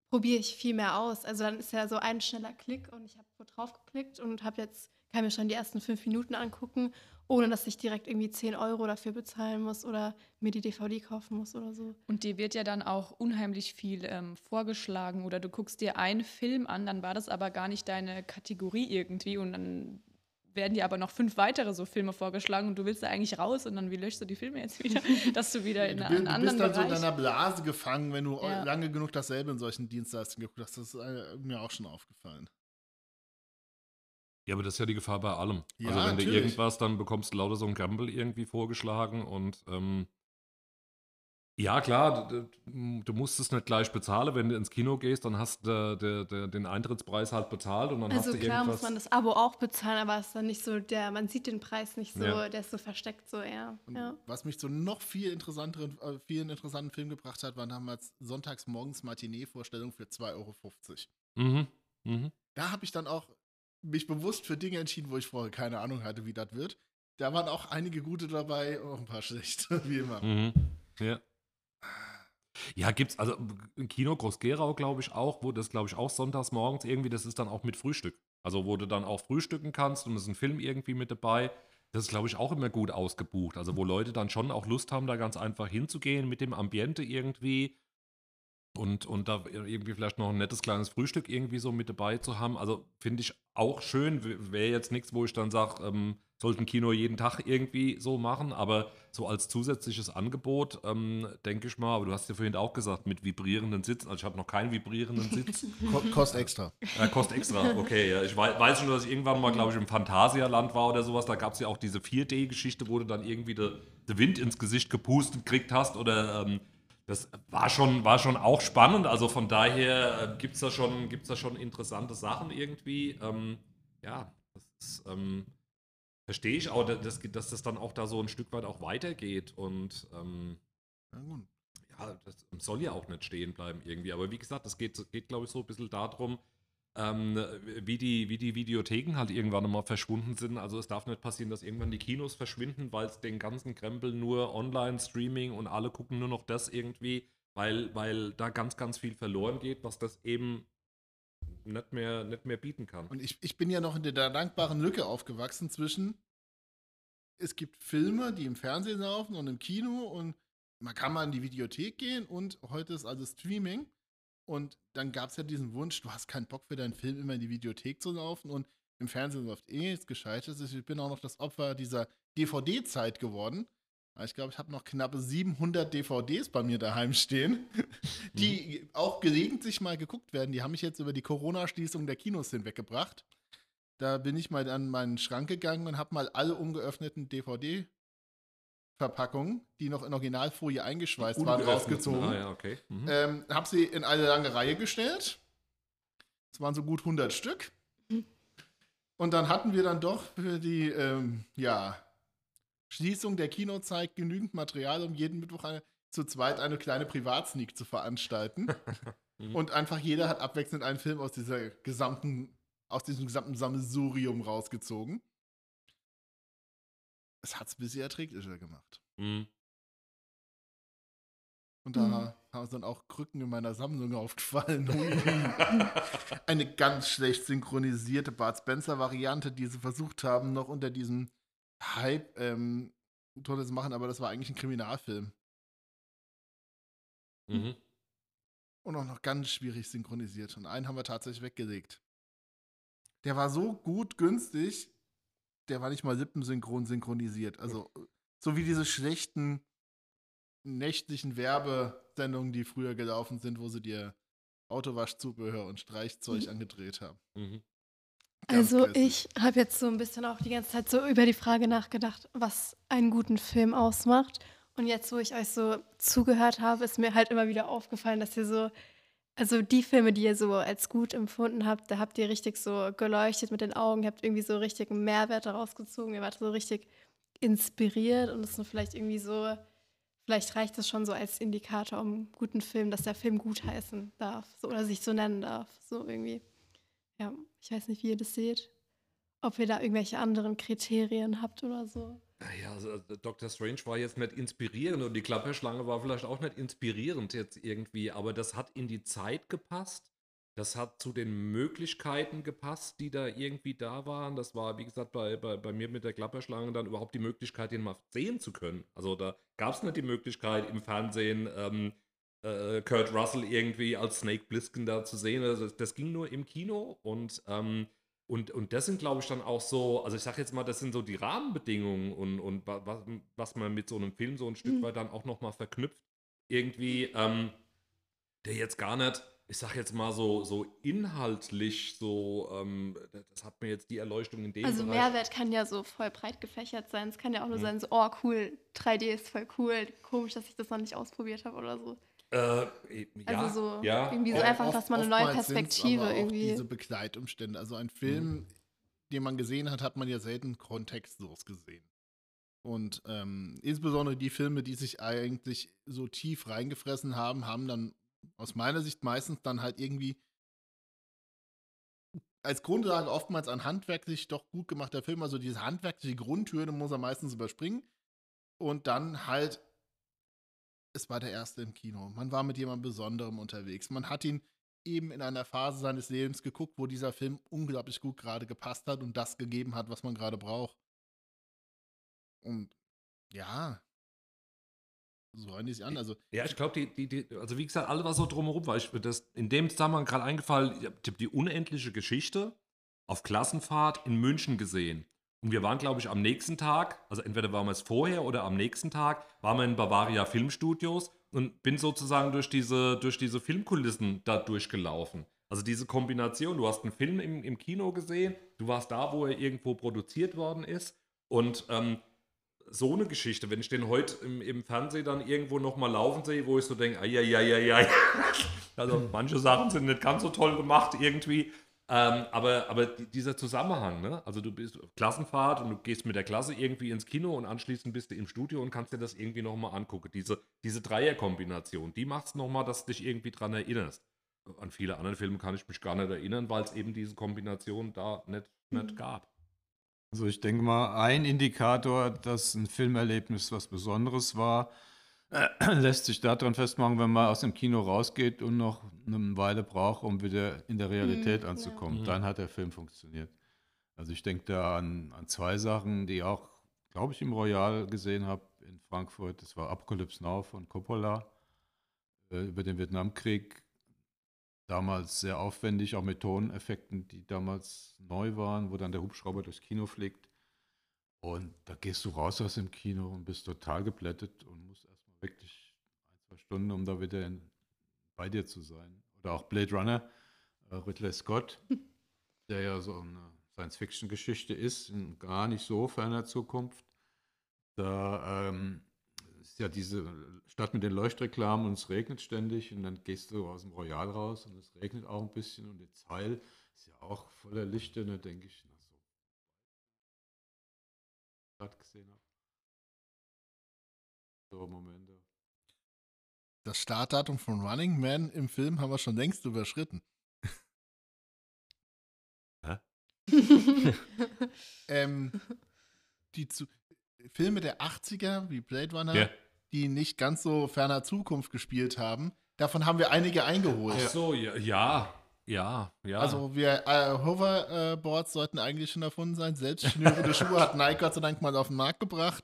probiere ich viel mehr aus. Also dann ist ja so ein schneller Klick und ich habe drauf geklickt und habe jetzt, kann mir schon die ersten fünf Minuten angucken, ohne dass ich direkt irgendwie 10 Euro dafür bezahlen muss oder mir die DVD kaufen muss oder so. Und dir wird ja dann auch unheimlich viel ähm, vorgeschlagen oder du guckst dir einen Film an, dann war das aber gar nicht deine Kategorie irgendwie und dann werden dir aber noch fünf weitere so Filme vorgeschlagen und du willst da eigentlich raus und dann wie löschst du die Filme jetzt wieder, dass du wieder in du, einen bist- du anderen bist dann so in Bereich... deiner Blase gefangen, wenn du Ja. lange genug dasselbe in solchen Dienstleistungen geguckt hast. Das ist äh, mir auch schon aufgefallen. Ja, aber das ist ja die Gefahr bei allem. Ja, also wenn du natürlich. irgendwas, dann bekommst du lauter so ein Gamble irgendwie vorgeschlagen und ähm, ja, klar, du, du- du musst es nicht gleich bezahlen. Wenn du ins Kino gehst, dann hast du de, de, den Eintrittspreis halt bezahlt und dann Also hast du klar irgendwas. muss man das Abo auch bezahlen, aber es ist dann nicht so, der, man sieht den Preis nicht so, Ja. der ist so versteckt so eher. Ja. Was mich zu noch viel interessanteren, äh, vielen interessanten Film gebracht hat, war damals sonntags morgens Matinee-Vorstellung für 2,50 Euro. Mhm. Mhm. Da habe ich dann auch mich bewusst für Dinge entschieden, wo ich vorher keine Ahnung hatte, wie das wird. Da waren auch einige gute dabei, auch ein paar schlechte, wie immer. Mhm. Ja. Ja, gibt's, also im Kino Groß-Gerau, glaube ich, auch, wo das, glaube ich, auch sonntags morgens irgendwie, das ist dann auch mit Frühstück. Also, wo du dann auch frühstücken kannst und es ist ein Film irgendwie mit dabei. Das ist, glaube ich, auch immer gut ausgebucht. Also, wo Leute dann schon auch Lust haben, da ganz einfach hinzugehen mit dem Ambiente irgendwie und, und da irgendwie vielleicht noch ein nettes kleines Frühstück irgendwie so mit dabei zu haben. Also, finde ich auch schön. Wäre jetzt nichts, wo ich dann sage, ähm, sollte ein Kino jeden Tag irgendwie so machen, aber so als zusätzliches Angebot, ähm, denke ich mal, aber du hast ja vorhin auch gesagt, mit vibrierenden Sitzen, also ich habe noch keinen vibrierenden Sitz. Ko kostet extra. Äh, kostet extra, okay. Ja. Ich wei weiß schon, dass ich irgendwann mal, glaube ich, im Phantasialand war oder sowas. Da gab es ja auch diese 4D-Geschichte, wo du dann irgendwie den de Wind ins Gesicht gepustet gekriegt hast. Oder ähm, das war schon, war schon auch spannend. Also von daher äh, gibt es da, schon- gibt's da schon interessante Sachen irgendwie. Ähm, ja, das ähm, verstehe ich auch, dass, dass das dann auch da so ein Stück weit auch weitergeht. Und ähm, Ja, das soll ja auch nicht stehen bleiben irgendwie. Aber wie gesagt, es geht, geht glaube ich, so ein bisschen darum, ähm, wie, die, wie die Videotheken halt irgendwann mal verschwunden sind. Also es darf nicht passieren, dass irgendwann die Kinos verschwinden, weil es den ganzen Krempel nur Online-Streaming und alle gucken nur noch das irgendwie, weil, weil da ganz, ganz viel verloren geht, was das eben nicht mehr, nicht mehr bieten kann. Und ich, ich bin ja noch in der dankbaren Lücke aufgewachsen zwischen, es gibt Filme, die im Fernsehen laufen und im Kino und man kann mal in die Videothek gehen und heute ist also Streaming. Und dann gab es ja diesen Wunsch, du hast keinen Bock für deinen Film immer in die Videothek zu laufen und im Fernsehen läuft eh nichts Gescheites. Ich bin auch noch das Opfer dieser DVD-Zeit geworden. Ich glaube, ich habe noch knappe 700 DVDs bei mir daheim stehen, die auch gelegentlich mal geguckt werden. Die haben mich jetzt über die Corona-Schließung der Kinos hinweggebracht. Da bin ich mal an meinen Schrank gegangen und habe mal alle ungeöffneten DVD-Verpackungen, die noch in Originalfolie eingeschweißt waren, rausgezogen. Ah, ja, okay. Mhm. Ähm, hab sie in eine lange Reihe gestellt. Es waren so gut 100 Stück. Und dann hatten wir dann doch für die ähm, ja, Schließung der Kinozeit genügend Material, um jeden Mittwoch eine, zu zweit eine kleine Privatsneak zu veranstalten. Mhm. Und einfach jeder hat abwechselnd einen Film aus dieser gesamten, aus diesem gesamten Sammelsurium rausgezogen. Es hat es ein bisschen erträglicher gemacht. Mhm. Und da haben dann auch Krücken in meiner Sammlung aufgefallen. Eine ganz schlecht synchronisierte Bart Spencer-Variante, die sie versucht haben, noch unter diesem Hype ähm, Tolles machen, aber das war eigentlich ein Kriminalfilm. Mhm. Und auch noch ganz schwierig synchronisiert. Und einen haben wir tatsächlich weggelegt. Der war so gut günstig, der war nicht mal lippensynchron synchronisiert. Also, so wie diese schlechten nächtlichen Werbesendungen, die früher gelaufen sind, wo sie dir Autowaschzubehör und Streichzeug angedreht haben. Mhm. Also ich habe jetzt so ein bisschen auch die ganze Zeit so über die Frage nachgedacht, was einen guten Film ausmacht. Und jetzt, wo ich euch so zugehört habe, ist mir halt immer wieder aufgefallen, dass ihr so, also die Filme, die ihr so als gut empfunden habt, da habt ihr richtig so geleuchtet mit den Augen, ihr habt irgendwie so richtig einen Mehrwert daraus gezogen, ihr wart so richtig inspiriert und es ist vielleicht irgendwie so, vielleicht reicht es schon so als Indikator um einen guten Film, dass der Film gut heißen darf so, oder sich so nennen darf, so irgendwie. Ja, ich weiß nicht, wie ihr das seht. Ob ihr da irgendwelche anderen Kriterien habt oder so. Naja, also äh, Dr. Strange war jetzt nicht inspirierend und die Klapperschlange war vielleicht auch nicht inspirierend jetzt irgendwie, aber das hat in die Zeit gepasst. Das hat zu den Möglichkeiten gepasst, die da irgendwie da waren. Das war, wie gesagt, bei, bei, bei mir mit der Klapperschlange dann überhaupt die Möglichkeit, den mal sehen zu können. Also da gab es nicht die Möglichkeit im Fernsehen, ähm, äh, Kurt Russell irgendwie als Snake Plissken da zu sehen. Also das, das ging nur im Kino und ähm, und, und das sind, glaube ich, dann auch so, also ich sage jetzt mal, das sind so die Rahmenbedingungen und, und wa- was, was man mit so einem Film so ein Stück Mhm. weit dann auch nochmal verknüpft. Irgendwie, ähm, der jetzt gar nicht, ich sage jetzt mal so, so inhaltlich so, ähm, das hat mir jetzt die Erleuchtung in dem Also Bereich. Mehrwert kann ja so voll breit gefächert sein. Es kann ja auch nur Mhm. sein, so, oh cool, 3D ist voll cool. Komisch, dass ich das noch nicht ausprobiert habe oder so. Äh, ja, Also so ja. irgendwie so Oft- einfach, oft- dass man eine neue Perspektive irgendwie. Diese Begleitumstände. Also ein Film, den man gesehen hat, hat man ja selten kontextlos gesehen. Und ähm, insbesondere die Filme, die sich eigentlich so tief reingefressen haben, haben dann aus meiner Sicht meistens dann halt irgendwie als Grundlage oftmals ein handwerklich doch gut gemachter Film. Also diese handwerkliche Grundhürde muss er meistens überspringen. Und dann halt, es war der erste im Kino. Man war mit jemandem Besonderem unterwegs. Man hat ihn eben in einer Phase seines Lebens geguckt, wo dieser Film unglaublich gut gerade gepasst hat und das gegeben hat, was man gerade braucht. Und ja, so hören die sich an. Also, Ja, ich glaube, die, die, die, also wie gesagt, alles was so drumherum war, ich, das in dem Zusammenhang gerade eingefallen, ich habe die unendliche Geschichte auf Klassenfahrt in München gesehen. Und wir waren, glaube ich, am nächsten Tag, also entweder waren wir es vorher oder am nächsten Tag, waren wir in Bavaria Filmstudios und bin sozusagen durch diese, durch diese Filmkulissen da durchgelaufen. Also diese Kombination, du hast einen Film im, im Kino gesehen, du warst da, wo er irgendwo produziert worden ist und ähm, so eine Geschichte, wenn ich den heute im, im Fernsehen dann irgendwo nochmal laufen sehe, wo ich so denke, ja, Also manche Sachen sind nicht ganz so toll gemacht irgendwie. Ähm, aber, aber die- dieser Zusammenhang, ne? Also du bist auf Klassenfahrt und du gehst mit der Klasse irgendwie ins Kino und anschließend bist du im Studio und kannst dir das irgendwie nochmal angucken. Diese, diese Dreierkombination, die macht es nochmal, dass du dich irgendwie dran erinnerst. An viele andere Filme kann ich mich gar nicht erinnern, weil es eben diese Kombination da nicht, nicht Mhm. gab. Also ich denke mal, ein Indikator, dass ein Filmerlebnis was Besonderes war, lässt sich daran festmachen, wenn man aus dem Kino rausgeht und noch eine Weile braucht, um wieder in der Realität Mhm, anzukommen. ja. Dann hat der Film funktioniert. Also ich denke da an, an zwei Sachen, die auch, glaube ich, im Royal gesehen habe in Frankfurt. Das war Apocalypse Now von Coppola äh, über den Vietnamkrieg. Damals sehr aufwendig, auch mit Toneffekten, die damals neu waren, wo dann der Hubschrauber durchs Kino fliegt. Und da gehst du raus aus dem Kino und bist total geplättet und musst wirklich ein, zwei Stunden, um da wieder in, bei dir zu sein. Oder auch Blade Runner, äh, Ridley Scott, der ja so eine Science-Fiction-Geschichte ist, in gar nicht so ferner Zukunft. Da ähm, ist ja diese Stadt mit den Leuchtreklamen und es regnet ständig und dann gehst du aus dem Royal raus und es regnet auch ein bisschen und das Heil ist ja auch voller Lichter und da denke ich, na so Stadt gesehen habe. So Momente. Das Startdatum von Running Man im Film haben wir schon längst überschritten. Ähm, die zu, Filme der 80er, wie Blade Runner, Ja. die nicht ganz so ferner Zukunft gespielt haben. Davon haben wir einige eingeholt. Ach so, ja, ja, ja. ja. Also wir äh, Hoverboards sollten eigentlich schon erfunden sein. Selbstschnürende Schuhe hat Nike Gott sei Dank mal auf den Markt gebracht.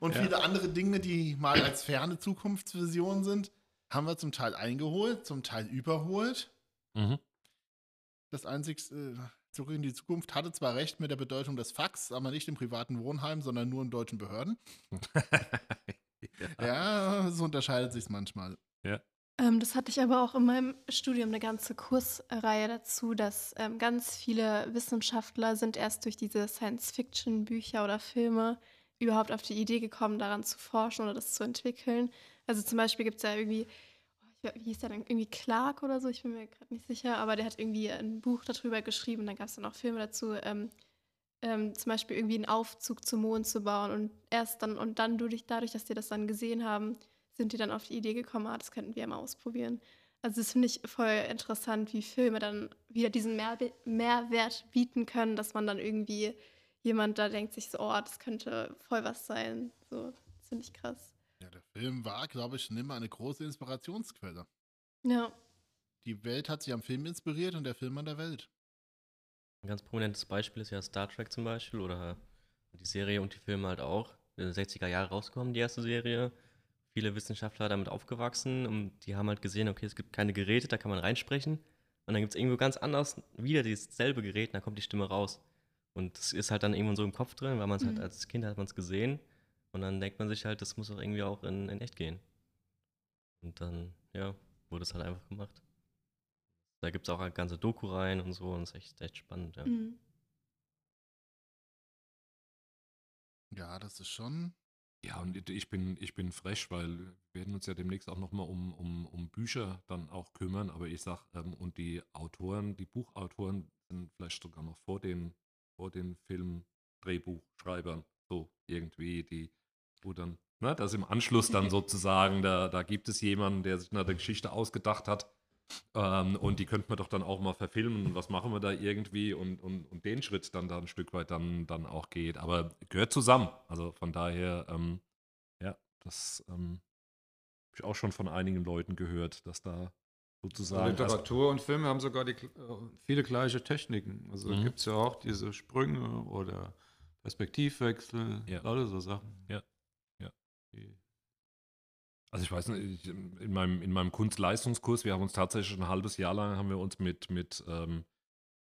Und Ja. viele andere Dinge, die mal als ferne Zukunftsvision sind, haben wir zum Teil eingeholt, zum Teil überholt. mhm. Das einzigste äh, Zurück in die Zukunft hatte zwar recht mit der Bedeutung des Fax, aber nicht im privaten Wohnheim, sondern nur in deutschen Behörden. Ja, so unterscheidet sich manchmal. Ähm, das hatte ich aber auch in meinem Studium eine ganze Kursreihe dazu, dass ähm, ganz viele Wissenschaftler sind erst durch diese Science-Fiction-Bücher oder Filme überhaupt auf die Idee gekommen, daran zu forschen oder das zu entwickeln. Also zum Beispiel gibt es ja irgendwie, oh, wie hieß der denn, irgendwie Clark oder so, ich bin mir gerade nicht sicher, aber der hat irgendwie ein Buch darüber geschrieben, dann gab es dann auch Filme dazu, ähm, ähm, zum Beispiel irgendwie einen Aufzug zum Mond zu bauen und erst dann und dann durch, dadurch, dass die das dann gesehen haben, sind die dann auf die Idee gekommen, ah, das könnten wir mal ausprobieren. Also das finde ich voll interessant, wie Filme dann wieder diesen Mehrwe Mehrwert bieten können, dass man dann irgendwie jemand da denkt sich so, oh, das könnte voll was sein. So, das finde ich krass. Ja, der Film war, glaube ich, schon immer eine große Inspirationsquelle. Ja. Die Welt hat sich am Film inspiriert und der Film an der Welt. Ein ganz prominentes Beispiel ist ja Star Trek zum Beispiel oder die Serie und die Filme halt auch. In den 60er Jahre rausgekommen, die erste Serie. Viele Wissenschaftler damit aufgewachsen und die haben halt gesehen, okay, es gibt keine Geräte, da kann man reinsprechen. Und dann gibt es irgendwo ganz anders wieder dasselbe Gerät und dann kommt die Stimme raus. Und das ist halt dann irgendwann so im Kopf drin, weil man es halt Mhm. als Kind hat man es gesehen. Und dann denkt man sich halt, das muss auch irgendwie auch in, in echt gehen. Und dann, ja, wurde es halt einfach gemacht. Da gibt es auch eine ganze Doku rein und so und es ist echt, echt spannend, ja. Mhm. Ja, das ist schon. Ja, und ich bin, ich bin frech, weil wir werden uns ja demnächst auch nochmal um, um, um Bücher dann auch kümmern. Aber ich sag, ähm, und die Autoren, die Buchautoren sind vielleicht sogar noch vor den, vor den Film-Drehbuchschreibern. So irgendwie, die, wo dann, ne, das im Anschluss dann sozusagen, da, da gibt es jemanden, der sich eine Geschichte ausgedacht hat. Ähm, und die könnte man doch dann auch mal verfilmen. Und was machen wir da irgendwie? Und, und, und den Schritt dann da ein Stück weit dann, dann auch geht. Aber gehört zusammen. Also von daher, ähm, ja, das ähm, habe ich auch schon von einigen Leuten gehört, dass da sozusagen. erst- Literatur und Filme haben sogar die, äh, viele gleiche Techniken. Also Mhm. gibt es ja auch diese Sprünge oder Perspektivwechsel, Ja. lauter so Sachen. Ja. Ja. Also ich weiß nicht, ich, in meinem, in meinem Kunstleistungskurs, wir haben uns tatsächlich ein halbes Jahr lang haben wir uns mit, mit ähm,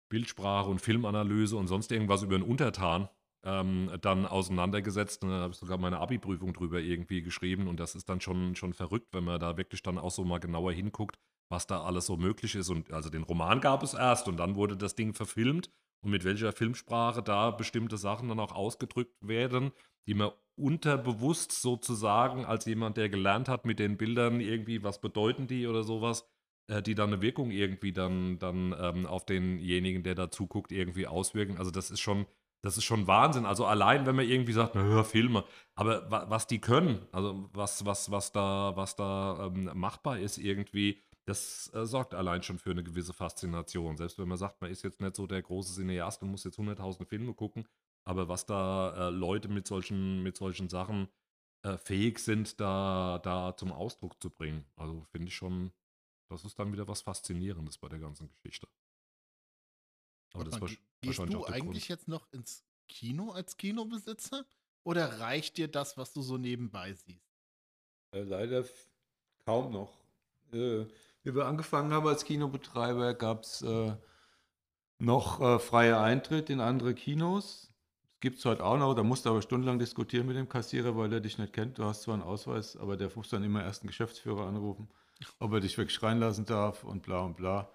Bildsprache und Filmanalyse und sonst irgendwas über einen Untertan ähm, dann auseinandergesetzt. Und da habe ich sogar meine Abi-Prüfung drüber irgendwie geschrieben. Und das ist dann schon, schon verrückt, wenn man da wirklich dann auch so mal genauer hinguckt, was da alles so möglich ist. Und also den Roman gab es erst und dann wurde das Ding verfilmt. Und mit welcher Filmsprache da bestimmte Sachen dann auch ausgedrückt werden, die man unterbewusst sozusagen als jemand, der gelernt hat mit den Bildern irgendwie, was bedeuten die oder sowas, äh, die dann eine Wirkung irgendwie dann, dann ähm, auf denjenigen, der da zuguckt, irgendwie auswirken. Also das ist schon, das ist schon Wahnsinn. Also allein, wenn man irgendwie sagt, na hör Filme, aber wa was die können, also was, was, was da, was da ähm, machbar ist irgendwie, das äh, sorgt allein schon für eine gewisse Faszination. Selbst wenn man sagt, man ist jetzt nicht so der große Cineast und muss jetzt 100.000 Filme gucken, aber was da äh, Leute mit solchen, mit solchen Sachen äh, fähig sind, da, da zum Ausdruck zu bringen. Also finde ich schon, das ist dann wieder was Faszinierendes bei der ganzen Geschichte. Aber das Warte mal, ge- Gehst du eigentlich jetzt noch ins Kino als Kinobesitzer? Oder reicht dir das, was du so nebenbei siehst? äh, leider kaum noch. Äh, wie wir angefangen haben als Kinobetreiber, gab es äh, noch äh, freier Eintritt in andere Kinos. Gibt es heute auch noch, da musst du aber stundenlang diskutieren mit dem Kassierer, weil er dich nicht kennt. Du hast zwar einen Ausweis, aber der muss dann immer erst einen Geschäftsführer anrufen, ob er dich wirklich reinlassen darf und bla und bla.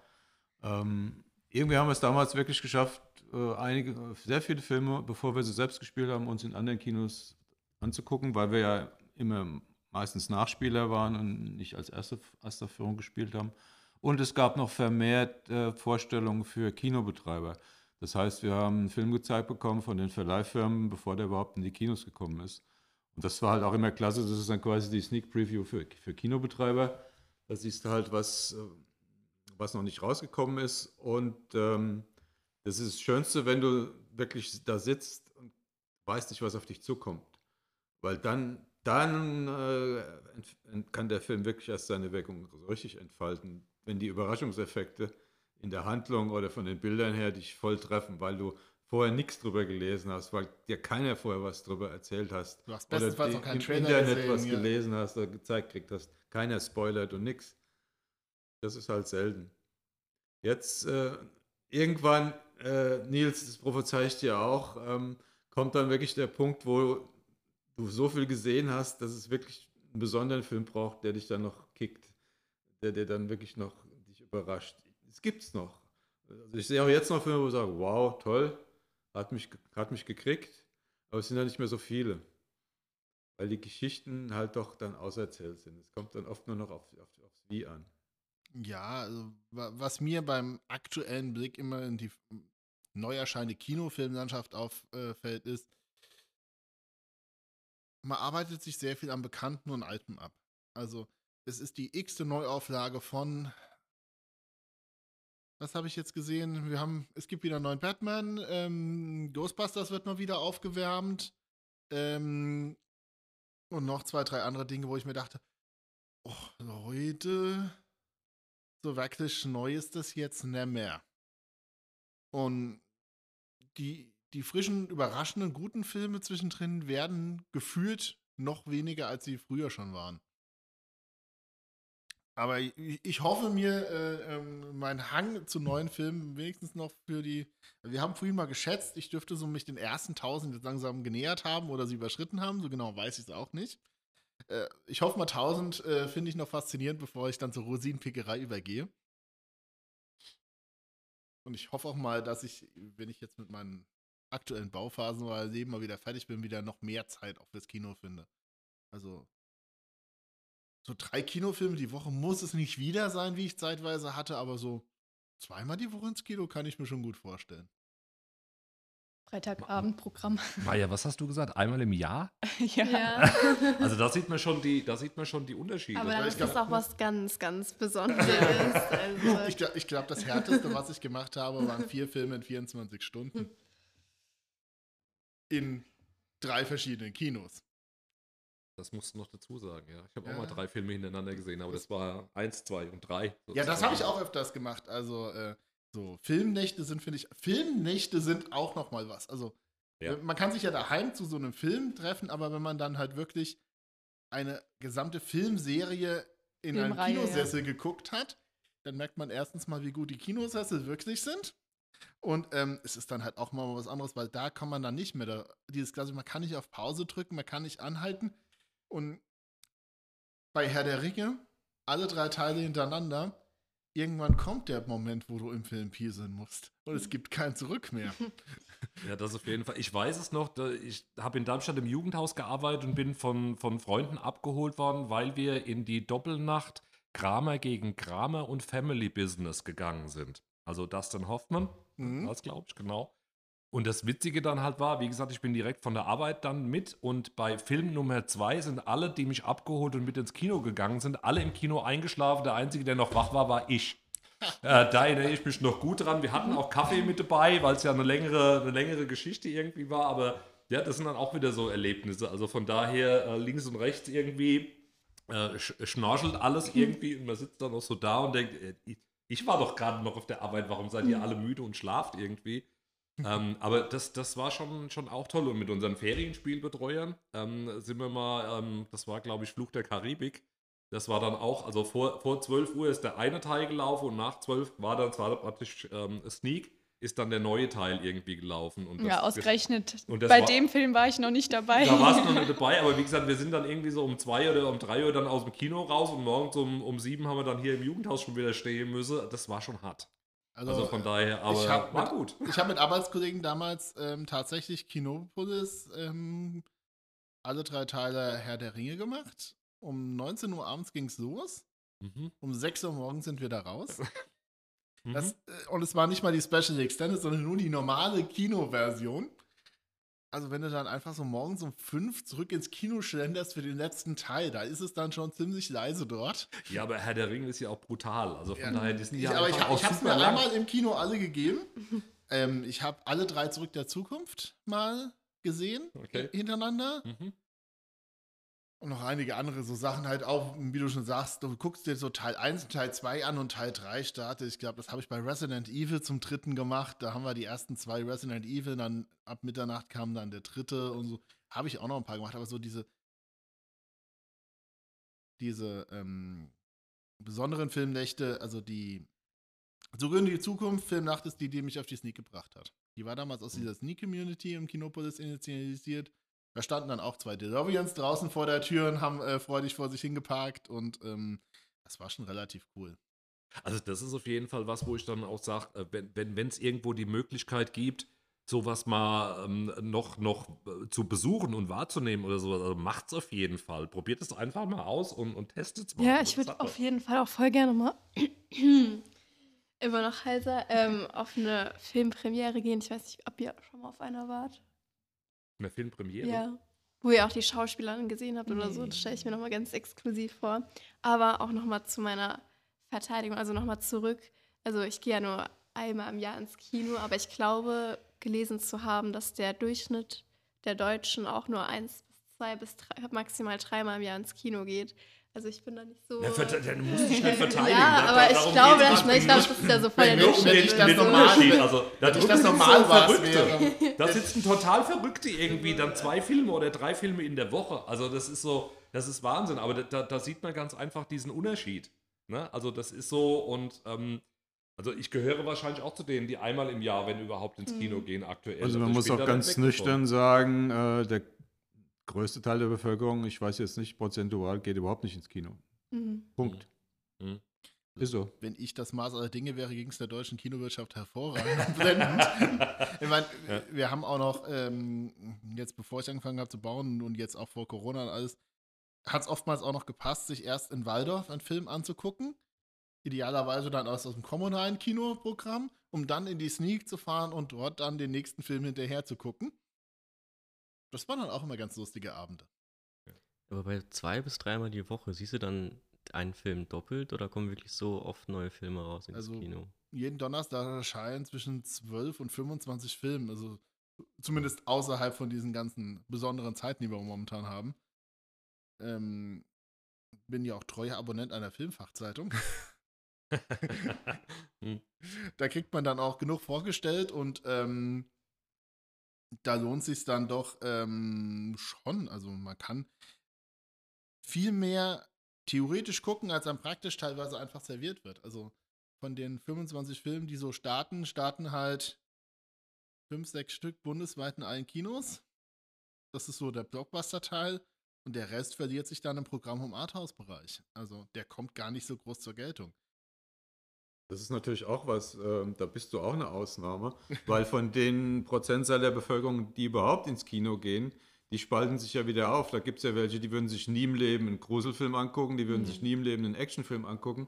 Ähm, irgendwie haben wir es damals wirklich geschafft, äh, einige, sehr viele Filme, bevor wir sie selbst gespielt haben, uns in anderen Kinos anzugucken, weil wir ja immer meistens Nachspieler waren und nicht als erste erster Führung gespielt haben. Und es gab noch vermehrt äh, Vorstellungen für Kinobetreiber. Das heißt, wir haben einen Film gezeigt bekommen von den Verleihfirmen, bevor der überhaupt in die Kinos gekommen ist. Und das war halt auch immer klasse. Das ist dann quasi die Sneak Preview für, für Kinobetreiber. Da siehst du halt, was, äh, was noch nicht rausgekommen ist. Und ähm, das ist das Schönste, wenn du wirklich da sitzt und weißt nicht, was auf dich zukommt. Weil dann, dann äh, kann der Film wirklich erst seine Wirkung richtig entfalten, wenn die Überraschungseffekte in der Handlung oder von den Bildern her dich voll treffen, weil du vorher nichts drüber gelesen hast, weil dir keiner vorher was drüber erzählt hast. Du hast oder bestenfalls noch keinen im Trailer Internet gesehen, was ja. gelesen hast oder gezeigt kriegt hast. Keiner spoilert und nix. Das ist halt selten. Jetzt äh, irgendwann, äh, Nils, das prophezei ich dir auch, ähm, kommt dann wirklich der Punkt, wo du so viel gesehen hast, dass es wirklich einen besonderen Film braucht, der dich dann noch kickt, der dir dann wirklich noch dich überrascht. Es gibt's noch. Also ich sehe auch jetzt noch Filme, wo ich sage, wow, toll, hat mich, hat mich gekriegt, aber es sind ja nicht mehr so viele. Weil die Geschichten halt doch dann auserzählt sind. Es kommt dann oft nur noch auf, auf, aufs Wie an. Ja, also wa- was mir beim aktuellen Blick immer in die neu erscheinende Kinofilmlandschaft auffällt, ist, man arbeitet sich sehr viel am Bekannten und Alten ab. Also es ist die x-te Neuauflage von was habe ich jetzt gesehen? Wir haben, es gibt wieder einen neuen Batman, ähm, Ghostbusters wird mal wieder aufgewärmt ähm, und noch zwei, drei andere Dinge, wo ich mir dachte, oh Leute, so wirklich neu ist das jetzt nicht mehr. Und die, die frischen, überraschenden, guten Filme zwischendrin werden gefühlt noch weniger, als sie früher schon waren. Aber ich, hoffe mir, äh, ähm, mein Hang zu neuen Filmen wenigstens noch für die. Wir haben vorhin mal geschätzt, ich dürfte so mich den ersten 1000 jetzt langsam genähert haben oder sie überschritten haben. So genau weiß ich es auch nicht. Äh, ich hoffe mal 1000 äh, finde ich noch faszinierend, bevor ich dann zur Rosinenpickerei übergehe. Und ich hoffe auch mal, dass ich, wenn ich jetzt mit meinen aktuellen Bauphasen oder Leben mal wieder fertig bin, wieder noch mehr Zeit auch fürs Kino finde. Also so drei Kinofilme die Woche muss es nicht wieder sein, wie ich zeitweise hatte, aber so zweimal die Woche ins Kino kann ich mir schon gut vorstellen. Freitagabendprogramm. Maja, was hast du gesagt? Einmal im Jahr? ja. Ja. Also da sieht man schon die, da sieht man schon die Unterschiede. Aber dann ist das auch was ganz, ganz Besonderes. Also, Ich glaube, glaub, das härteste, was ich gemacht habe, waren vier Filme in 24 Stunden. In drei verschiedenen Kinos. Das musst du noch dazu sagen, ja. Ich habe Ja. auch mal drei Filme hintereinander gesehen, aber das war eins, zwei und drei. Ja, das sozusagen. habe ich auch öfters gemacht. Also, äh, so Filmnächte sind, finde ich, Filmnächte sind auch noch mal was. Also, Ja. man kann sich ja daheim zu so einem Film treffen, aber wenn man dann halt wirklich eine gesamte Filmserie in einem Filmreihe, ja. Kinosessel geguckt hat, dann merkt man erstens mal, wie gut die Kinosessel wirklich sind. Und ähm, es ist dann halt auch mal was anderes, weil da kann man dann nicht mehr, da, dieses klassische, man kann nicht auf Pause drücken, man kann nicht anhalten. Und bei Herr der Ringe, alle drei Teile hintereinander, irgendwann kommt der Moment, wo du im Film pieseln musst. Und es gibt kein Zurück mehr. Ja, das auf jeden Fall. Ich weiß es noch, ich habe in Darmstadt im Jugendhaus gearbeitet und bin von, von Freunden abgeholt worden, weil wir in die Doppelnacht Kramer gegen Kramer und Family Business gegangen sind. Also Dustin Hoffman, Mhm. das glaube ich, genau. Und das Witzige dann halt war, wie gesagt, ich bin direkt von der Arbeit dann mit und bei Film Nummer zwei sind alle, die mich abgeholt und mit ins Kino gegangen sind, alle im Kino eingeschlafen. Der Einzige, der noch wach war, war ich. Äh, da erinnere ich mich noch gut dran. Wir hatten auch Kaffee mit dabei, weil es ja eine längere, eine längere Geschichte irgendwie war. Aber ja, das sind dann auch wieder so Erlebnisse. Also von daher äh, links und rechts irgendwie äh, sch schnorchelt alles irgendwie und man sitzt dann auch so da und denkt, äh, ich, war doch gerade noch auf der Arbeit, warum seid ihr alle müde und schlaft irgendwie? ähm, aber das, das war schon, schon auch toll. Und mit unseren Ferienspielbetreuern ähm, sind wir mal, ähm, das war glaube ich Fluch der Karibik. Das war dann auch, also vor, vor 12 Uhr ist der eine Teil gelaufen und nach 12 war dann zwar praktisch ähm, Sneak, ist dann der neue Teil irgendwie gelaufen. Und das, ja, ausgerechnet. und Bei war- dem Film war ich noch nicht dabei. da warst du noch nicht dabei, aber wie gesagt, wir sind dann irgendwie so um zwei oder um drei Uhr dann aus dem Kino raus und morgens um, um sieben haben wir dann hier im Jugendhaus schon wieder stehen müssen. Das war schon hart. Also, von daher, aber ich hab war mit- gut. Ich habe mit Arbeitskollegen damals ähm, tatsächlich Kinopolis ähm, alle drei Teile Herr der Ringe gemacht. Um 19 Uhr abends ging es los. Mhm. Um 6 Uhr morgens sind wir da raus. Mhm. Das, äh, und es war nicht mal die Special Extended, sondern nur die normale Kinoversion. Also wenn du dann einfach so morgens um 5 zurück ins Kino schlenderst für den letzten Teil, da ist es dann schon ziemlich leise dort. Ja, aber Herr der Ringe ist ja auch brutal. Also von Ja. daher, die sind Ich, ja aber ich, ich habe es mir lang. einmal im Kino alle gegeben. ähm, ich habe alle drei zurück der Zukunft mal gesehen Okay. hintereinander. Mhm. Und noch einige andere so Sachen halt auch, wie du schon sagst, du guckst dir so Teil 1 und Teil 2 an und Teil 3 startet. Ich glaube, das habe ich bei Resident Evil zum dritten gemacht. Da haben wir die ersten zwei Resident Evil, dann ab Mitternacht kam dann der dritte und so. Habe ich auch noch ein paar gemacht, aber so diese, diese ähm, besonderen Filmnächte, also die so in die Zukunft Filmnacht ist die, die mich auf die Sneak gebracht hat. Die war damals aus dieser Sneak-Community im Kinopolis initialisiert. Da standen dann auch zwei DeLoreans draußen vor der Tür und haben äh, freudig vor sich hingeparkt und ähm, das war schon relativ cool. Also das ist auf jeden Fall was, wo ich dann auch sage, äh, wenn es wenn, irgendwo die Möglichkeit gibt, sowas mal ähm, noch, noch äh, zu besuchen und wahrzunehmen oder sowas, also macht es auf jeden Fall. Probiert es einfach mal aus und, und testet es mal. Ja, ich würde auf jeden Fall auch voll gerne mal immer noch heiser ähm, auf eine Filmpremiere gehen. Ich weiß nicht, ob ihr schon mal auf einer wart. Eine Filmpremiere? Ja. Wo ihr auch die Schauspielerin gesehen habt oder so. Das stelle ich mir nochmal ganz exklusiv vor. Aber auch nochmal zu meiner Verteidigung, also nochmal zurück. Also ich gehe ja nur einmal im Jahr ins Kino, aber ich glaube, gelesen zu haben, dass der Durchschnitt der Deutschen auch nur eins bis zwei bis drei, maximal dreimal im Jahr ins Kino geht. Also ich bin da nicht so. Ja, dann muss ich nicht verteidigen. ja, aber da, ich glaube, das, ich glaube, das ist ja so voll der das den normal- Unterschied. Also, da drüben das normal so Verrückte. wäre. Da sitzen total Verrückte irgendwie dann zwei Filme oder drei Filme in der Woche. Also das ist so, das ist Wahnsinn. Aber da, da, sieht man ganz einfach diesen Unterschied. Ne? Also das ist so und ähm, also ich gehöre wahrscheinlich auch zu denen, die einmal im Jahr, wenn überhaupt, ins Kino gehen aktuell. Also man ich muss auch ganz nüchtern sagen, äh, der größte Teil der Bevölkerung, ich weiß jetzt nicht prozentual, geht überhaupt nicht ins Kino. Mhm. Punkt. Mhm. Ist so. Wenn ich das Maß aller Dinge wäre, ging es der deutschen Kinowirtschaft hervorragend ich meine, Ja. wir haben auch noch, ähm, jetzt bevor ich angefangen habe zu bauen und jetzt auch vor Corona und alles, hat es oftmals auch noch gepasst, sich erst in Waldorf einen Film anzugucken. Idealerweise dann aus, aus dem kommunalen Kinoprogramm, um dann in die Sneak zu fahren und dort dann den nächsten Film hinterher zu gucken. Das waren dann auch immer ganz lustige Abende. Aber bei zwei bis dreimal die Woche, siehst du dann einen Film doppelt oder kommen wirklich so oft neue Filme raus ins Also, Kino? jeden Donnerstag erscheinen zwischen 12 und 25 Filmen. Also zumindest außerhalb von diesen ganzen besonderen Zeiten, die wir momentan haben. Ähm, bin ja auch treuer Abonnent einer Filmfachzeitung. Hm. da kriegt man dann auch genug vorgestellt und ähm, da lohnt sich dann doch ähm, schon. Also man kann viel mehr theoretisch gucken, als dann praktisch teilweise einfach serviert wird. Also von den 25 Filmen, die so starten, starten halt 5, 6 Stück bundesweit in allen Kinos. Das ist so der Blockbuster-Teil. Und der Rest verliert sich dann im Programm im Arthouse-Bereich. Also der kommt gar nicht so groß zur Geltung. Das ist natürlich auch was, ähm, da bist du auch eine Ausnahme, weil von den Prozentzahl der Bevölkerung, die überhaupt ins Kino gehen, die spalten sich ja wieder auf. Da gibt es ja welche, die würden sich nie im Leben einen Gruselfilm angucken, die würden sich nie im Leben einen Actionfilm angucken.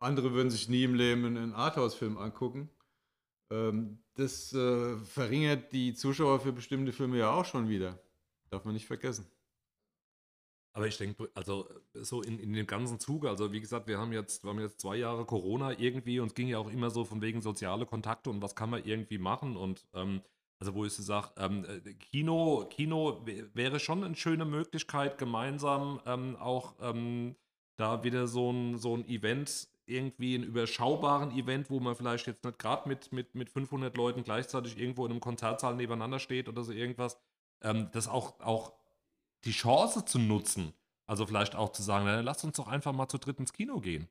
Andere würden sich nie im Leben einen Arthouse-Film angucken. Ähm, das äh, verringert die Zuschauer für bestimmte Filme ja auch schon wieder. Darf man nicht vergessen. Aber ich denke, also so in, in dem ganzen Zuge, also wie gesagt, wir haben jetzt, wir haben jetzt zwei Jahre Corona irgendwie und es ging ja auch immer so von wegen soziale Kontakte und was kann man irgendwie machen und ähm, also wo ich so sage, ähm, äh, Kino, Kino wä- wäre schon eine schöne Möglichkeit, gemeinsam ähm, auch ähm, da wieder so ein, so ein Event, irgendwie ein überschaubaren Event, wo man vielleicht jetzt nicht gerade mit, mit, mit 500 Leuten gleichzeitig irgendwo in einem Konzertsaal nebeneinander steht oder so irgendwas, ähm, das auch, auch die Chance zu nutzen, also vielleicht auch zu sagen, na, lasst uns doch einfach mal zu dritt ins Kino gehen.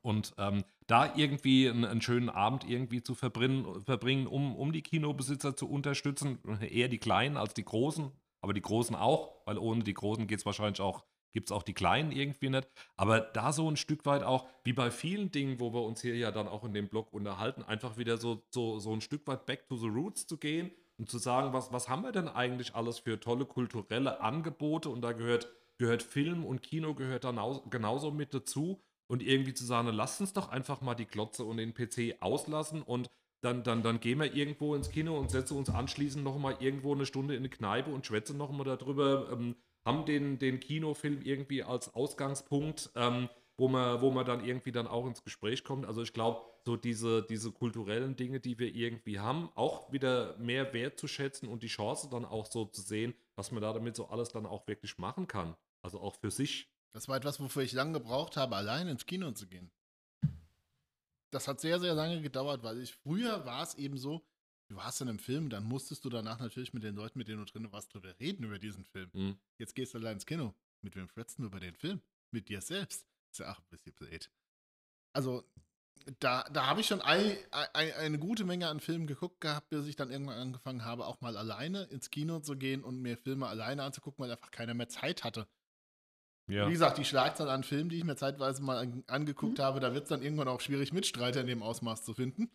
Und ähm, da irgendwie einen, einen schönen Abend irgendwie zu verbringen, verbringen um, um die Kinobesitzer zu unterstützen. Eher die Kleinen als die Großen, aber die Großen auch, weil ohne die Großen geht es wahrscheinlich auch, gibt es auch die Kleinen irgendwie nicht. Aber da so ein Stück weit auch, wie bei vielen Dingen, wo wir uns hier ja dann auch in dem Blog unterhalten, einfach wieder so, so, so ein Stück weit back to the roots zu gehen und zu sagen, was, was haben wir denn eigentlich alles für tolle kulturelle Angebote? Und da gehört, gehört Film und Kino gehört au- genauso mit dazu. Und irgendwie zu sagen, lasst uns doch einfach mal die Glotze und den PC auslassen und dann, dann, dann gehen wir irgendwo ins Kino und setzen uns anschließend nochmal irgendwo eine Stunde in eine Kneipe und schwätzen nochmal darüber, ähm, haben den, den Kinofilm irgendwie als Ausgangspunkt, ähm, wo man, wo man dann irgendwie dann auch ins Gespräch kommt. Also ich glaube, so diese, diese kulturellen Dinge, die wir irgendwie haben, auch wieder mehr wertzuschätzen und die Chance dann auch so zu sehen, was man da damit so alles dann auch wirklich machen kann. Also auch für sich. Das war etwas, wofür ich lange gebraucht habe, allein ins Kino zu gehen. Das hat sehr, sehr lange gedauert, weil ich früher war es eben so, du warst in einem Film, dann musstest du danach natürlich mit den Leuten, mit denen du drin warst, drüber reden über diesen Film. Mhm. Jetzt gehst du allein ins Kino. Mit wem schwätzt du über den Film? Mit dir selbst. Ist ja auch ein bisschen blöd. Also, da, da habe ich schon ein, ein, eine gute Menge an Filmen geguckt gehabt, bis ich dann irgendwann angefangen habe, auch mal alleine ins Kino zu gehen und mir Filme alleine anzugucken, weil einfach keiner mehr Zeit hatte. Ja. Wie gesagt, die Schlagzahl an Filmen, die ich mir zeitweise mal an, angeguckt habe, da wird es dann irgendwann auch schwierig, Mitstreiter in dem Ausmaß zu finden.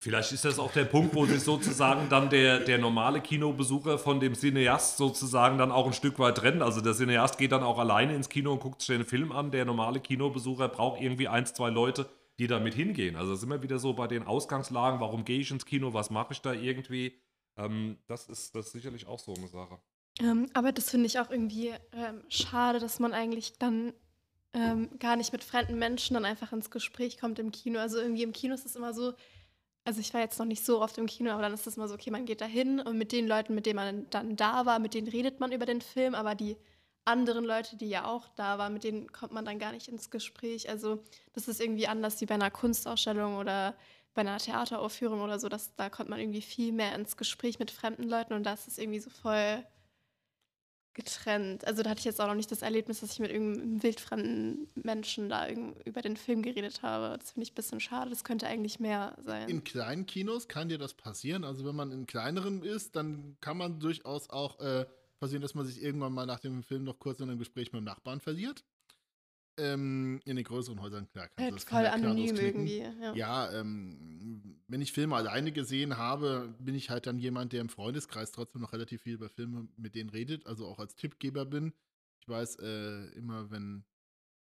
Vielleicht ist das auch der Punkt, wo sich sozusagen dann der, der normale Kinobesucher von dem Cineast sozusagen dann auch ein Stück weit trennt. Also der Cineast geht dann auch alleine ins Kino und guckt sich den Film an. Der normale Kinobesucher braucht irgendwie ein, zwei Leute, die da mit hingehen. Also das ist immer wieder so bei den Ausgangslagen, warum gehe ich ins Kino, was mache ich da irgendwie. Ähm, das, ist, das ist sicherlich auch so eine Sache. Ähm, aber das finde ich auch irgendwie ähm, schade, dass man eigentlich dann ähm, gar nicht mit fremden Menschen dann einfach ins Gespräch kommt im Kino. Also irgendwie im Kino ist es immer so, also ich war jetzt noch nicht so oft im Kino, aber dann ist es immer so, okay, man geht da hin und mit den Leuten, mit denen man dann da war, mit denen redet man über den Film, aber die anderen Leute, die ja auch da waren, mit denen kommt man dann gar nicht ins Gespräch. Also das ist irgendwie anders wie bei einer Kunstausstellung oder bei einer Theateraufführung oder so, dass da kommt man irgendwie viel mehr ins Gespräch mit fremden Leuten und da ist irgendwie so voll getrennt. Also da hatte ich jetzt auch noch nicht das Erlebnis, dass ich mit irgendeinem wildfremden Menschen da über den Film geredet habe. Das finde ich ein bisschen schade. Das könnte eigentlich mehr sein. In kleinen Kinos kann dir das passieren. Also wenn man in kleineren ist, dann kann man durchaus auch äh, passieren, dass man sich irgendwann mal nach dem Film noch kurz in einem Gespräch mit dem Nachbarn verliert. Ähm, in den größeren Häusern, klar. Halt das voll anonym irgendwie. Ja, ja ähm, wenn ich Filme alleine gesehen habe, bin ich halt dann jemand, der im Freundeskreis trotzdem noch relativ viel über Filme mit denen redet, also auch als Tippgeber bin. Ich weiß äh, immer, wenn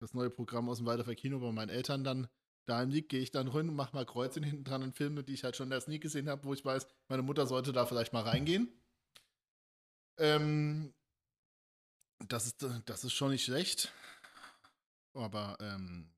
das neue Programm aus dem Waldorfer Kino bei meinen Eltern dann daheim liegt, gehe ich dann rein und mache mal Kreuzchen hinten dran an Filme, die ich halt schon erst nie gesehen habe, wo ich weiß, meine Mutter sollte da vielleicht mal reingehen. Ähm, das ist, das ist schon nicht schlecht. Aber ähm,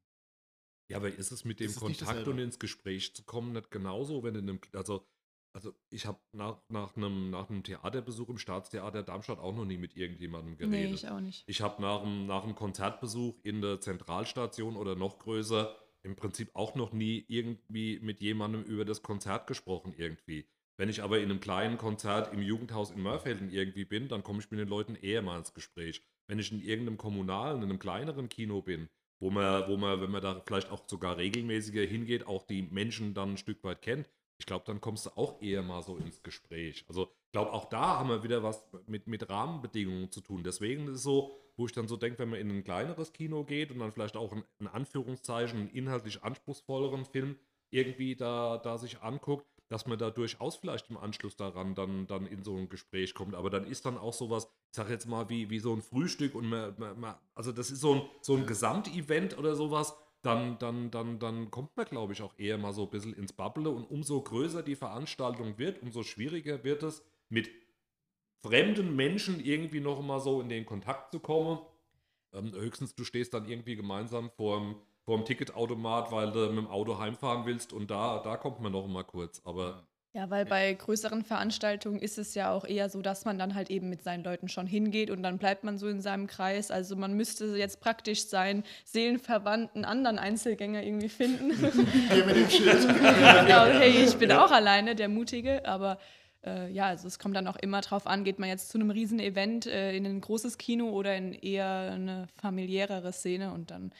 ja, aber ist es mit dem Kontakt und ins Gespräch zu kommen nicht genauso, wenn in einem, also, also ich habe nach, nach, einem, nach einem Theaterbesuch im Staatstheater Darmstadt auch noch nie mit irgendjemandem geredet. Nee, ich auch nicht. Ich habe nach, einem, nach einem Konzertbesuch in der Zentralstation oder noch größer im Prinzip auch noch nie irgendwie mit jemandem über das Konzert gesprochen irgendwie. Wenn ich aber in einem kleinen Konzert im Jugendhaus in Mörfelden irgendwie bin, dann komme ich mit den Leuten eher mal ins Gespräch wenn ich in irgendeinem kommunalen, in einem kleineren Kino bin, wo man, wo man, wenn man da vielleicht auch sogar regelmäßiger hingeht, auch die Menschen dann ein Stück weit kennt, ich glaube, dann kommst du auch eher mal so ins Gespräch. Also ich glaube, auch da haben wir wieder was mit, mit Rahmenbedingungen zu tun. Deswegen ist es so, wo ich dann so denke, wenn man in ein kleineres Kino geht und dann vielleicht auch in, in Anführungszeichen einen inhaltlich anspruchsvolleren Film irgendwie da, da sich anguckt, dass man da durchaus vielleicht im Anschluss daran dann, dann in so ein Gespräch kommt. Aber dann ist dann auch sowas, ich sage jetzt mal, wie, wie so ein Frühstück und man, man, man, also das ist so ein, so ein Gesamtevent oder sowas, dann, dann, dann, dann kommt man, glaube ich, auch eher mal so ein bisschen ins Bubble und umso größer die Veranstaltung wird, umso schwieriger wird es, mit fremden Menschen irgendwie noch mal so in den Kontakt zu kommen. Ähm, höchstens du stehst dann irgendwie gemeinsam vor dem vorm Ticketautomat, weil du mit dem Auto heimfahren willst und da, da kommt man noch mal kurz. Aber ja, weil bei größeren Veranstaltungen ist es ja auch eher so, dass man dann halt eben mit seinen Leuten schon hingeht und dann bleibt man so in seinem Kreis. Also man müsste jetzt praktisch seinen seelenverwandten anderen Einzelgänger irgendwie finden. Hier mit dem Schild. genau, hey, ich bin auch alleine, der Mutige, aber äh, ja, also es kommt dann auch immer drauf an, geht man jetzt zu einem riesen Event äh, in ein großes Kino oder in eher eine familiärere Szene und dann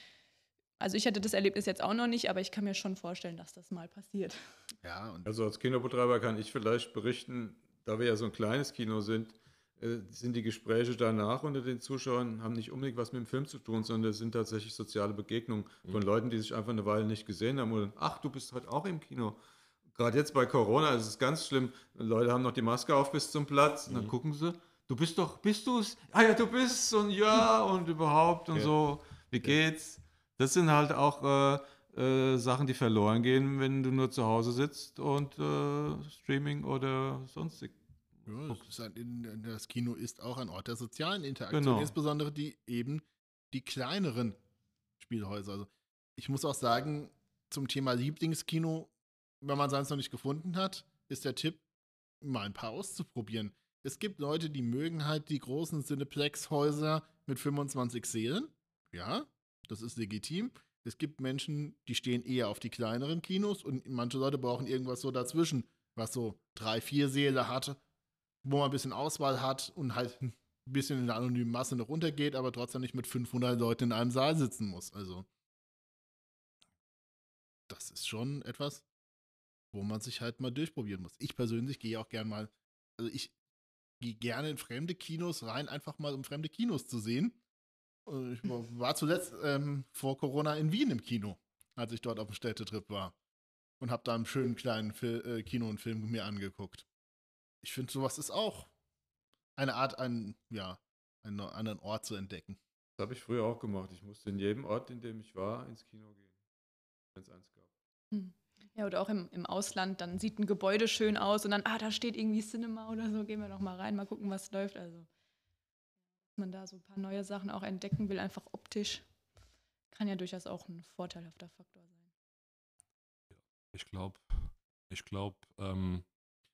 also ich hatte das Erlebnis jetzt auch noch nicht, aber ich kann mir schon vorstellen, dass das mal passiert. Ja, also als Kinobetreiber kann ich vielleicht berichten, da wir ja so ein kleines Kino sind, äh, sind die Gespräche danach unter den Zuschauern, haben nicht unbedingt was mit dem Film zu tun, sondern es sind tatsächlich soziale Begegnungen von mhm. Leuten, die sich einfach eine Weile nicht gesehen haben und ach, du bist heute auch im Kino. Gerade jetzt bei Corona ist es ganz schlimm. Leute haben noch die Maske auf bis zum Platz und dann mhm. gucken sie, du bist doch, bist du es? Ah ja, du bist und ja und überhaupt und ja. so, wie geht's? Das sind halt auch äh, äh, Sachen, die verloren gehen, wenn du nur zu Hause sitzt und äh, Streaming oder sonstig. Ja, das, Kino ist auch ein Ort der sozialen Interaktion, genau. insbesondere die eben die kleineren Spielhäuser. Also ich muss auch sagen, zum Thema Lieblingskino, wenn man seins noch nicht gefunden hat, ist der Tipp, mal ein paar auszuprobieren. Es gibt Leute, die mögen halt die großen Cineplex-Häuser mit 25 Seelen. Ja, das ist legitim. Es gibt Menschen, die stehen eher auf die kleineren Kinos und manche Leute brauchen irgendwas so dazwischen, was so drei, vier Seele hat, wo man ein bisschen Auswahl hat und halt ein bisschen in der anonymen Masse noch runtergeht, aber trotzdem nicht mit 500 Leuten in einem Saal sitzen muss. Also, das ist schon etwas, wo man sich halt mal durchprobieren muss. Ich persönlich gehe auch gern mal, also ich gehe gerne in fremde Kinos rein, einfach mal um fremde Kinos zu sehen. Ich war zuletzt ähm, vor Corona in Wien im Kino, als ich dort auf dem Städtetrip war. Und habe da einen schönen kleinen Fil äh, Kino und Film mir angeguckt. Ich finde, sowas ist auch eine Art, einen, ja, einen anderen Ort zu entdecken. Das habe ich früher auch gemacht. Ich musste in jedem Ort, in dem ich war, ins Kino gehen, wenn es eins gab. Hm. Ja, oder auch im, im Ausland, dann sieht ein Gebäude schön aus und dann, ah, da steht irgendwie Cinema oder so, gehen wir doch mal rein, mal gucken, was läuft. Also, man da so ein paar neue Sachen auch entdecken will, einfach optisch, kann ja durchaus auch ein vorteilhafter Faktor sein. Ich glaube, ich glaube, ähm,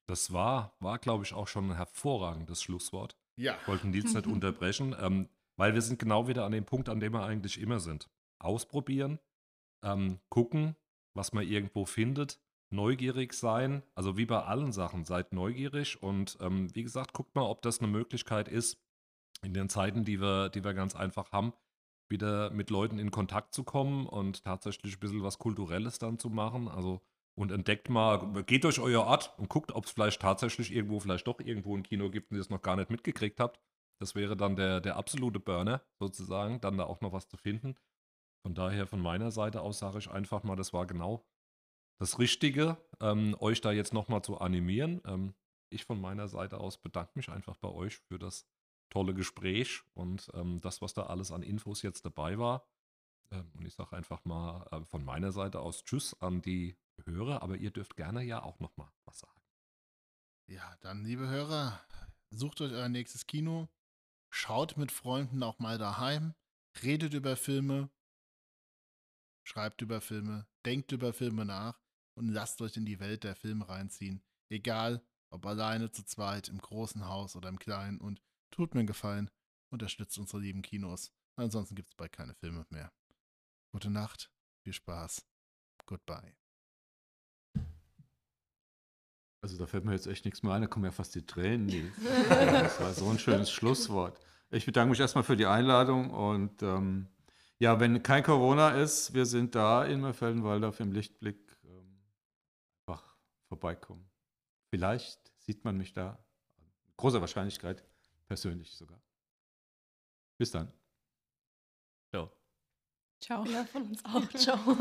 das war, war glaube ich, auch schon ein hervorragendes Schlusswort. Ja. Ich wollte Nils nicht unterbrechen, ähm, weil wir sind genau wieder an dem Punkt, an dem wir eigentlich immer sind. Ausprobieren, ähm, gucken, was man irgendwo findet, neugierig sein, also wie bei allen Sachen, seid neugierig und ähm, wie gesagt, guckt mal, ob das eine Möglichkeit ist, in den Zeiten, die wir, die wir ganz einfach haben, wieder mit Leuten in Kontakt zu kommen und tatsächlich ein bisschen was Kulturelles dann zu machen. Also und entdeckt mal, geht durch euer Ort und guckt, ob es vielleicht tatsächlich irgendwo, vielleicht doch irgendwo ein Kino gibt und ihr es noch gar nicht mitgekriegt habt. Das wäre dann der, der absolute Burner sozusagen, dann da auch noch was zu finden. Von daher von meiner Seite aus sage ich einfach mal, das war genau das Richtige, ähm, euch da jetzt nochmal zu animieren. Ähm, ich von meiner Seite aus bedanke mich einfach bei euch für das tolle Gespräch und ähm, das, was da alles an Infos jetzt dabei war. Ähm, und ich sage einfach mal äh, von meiner Seite aus Tschüss an die Hörer, aber ihr dürft gerne ja auch nochmal was sagen. Ja, dann, liebe Hörer, sucht euch euer nächstes Kino, schaut mit Freunden auch mal daheim, redet über Filme, schreibt über Filme, denkt über Filme nach und lasst euch in die Welt der Filme reinziehen. Egal, ob alleine, zu zweit, im großen Haus oder im kleinen. Und tut mir einen Gefallen, unterstützt unsere lieben Kinos. Ansonsten gibt es bald keine Filme mehr. Gute Nacht, viel Spaß. Goodbye. Also da fällt mir jetzt echt nichts mehr ein, da kommen ja fast die Tränen. Nils. Das war so ein schönes Schlusswort. Ich bedanke mich erstmal für die Einladung und ähm, ja, wenn kein Corona ist, wir sind da in Merfeldenwaldorf im Lichtblick. Ähm, einfach vorbeikommen. Vielleicht sieht man mich da, großer Wahrscheinlichkeit, persönlich sogar. Bis dann. Ciao. Ciao. Ja, von uns auch. Ciao.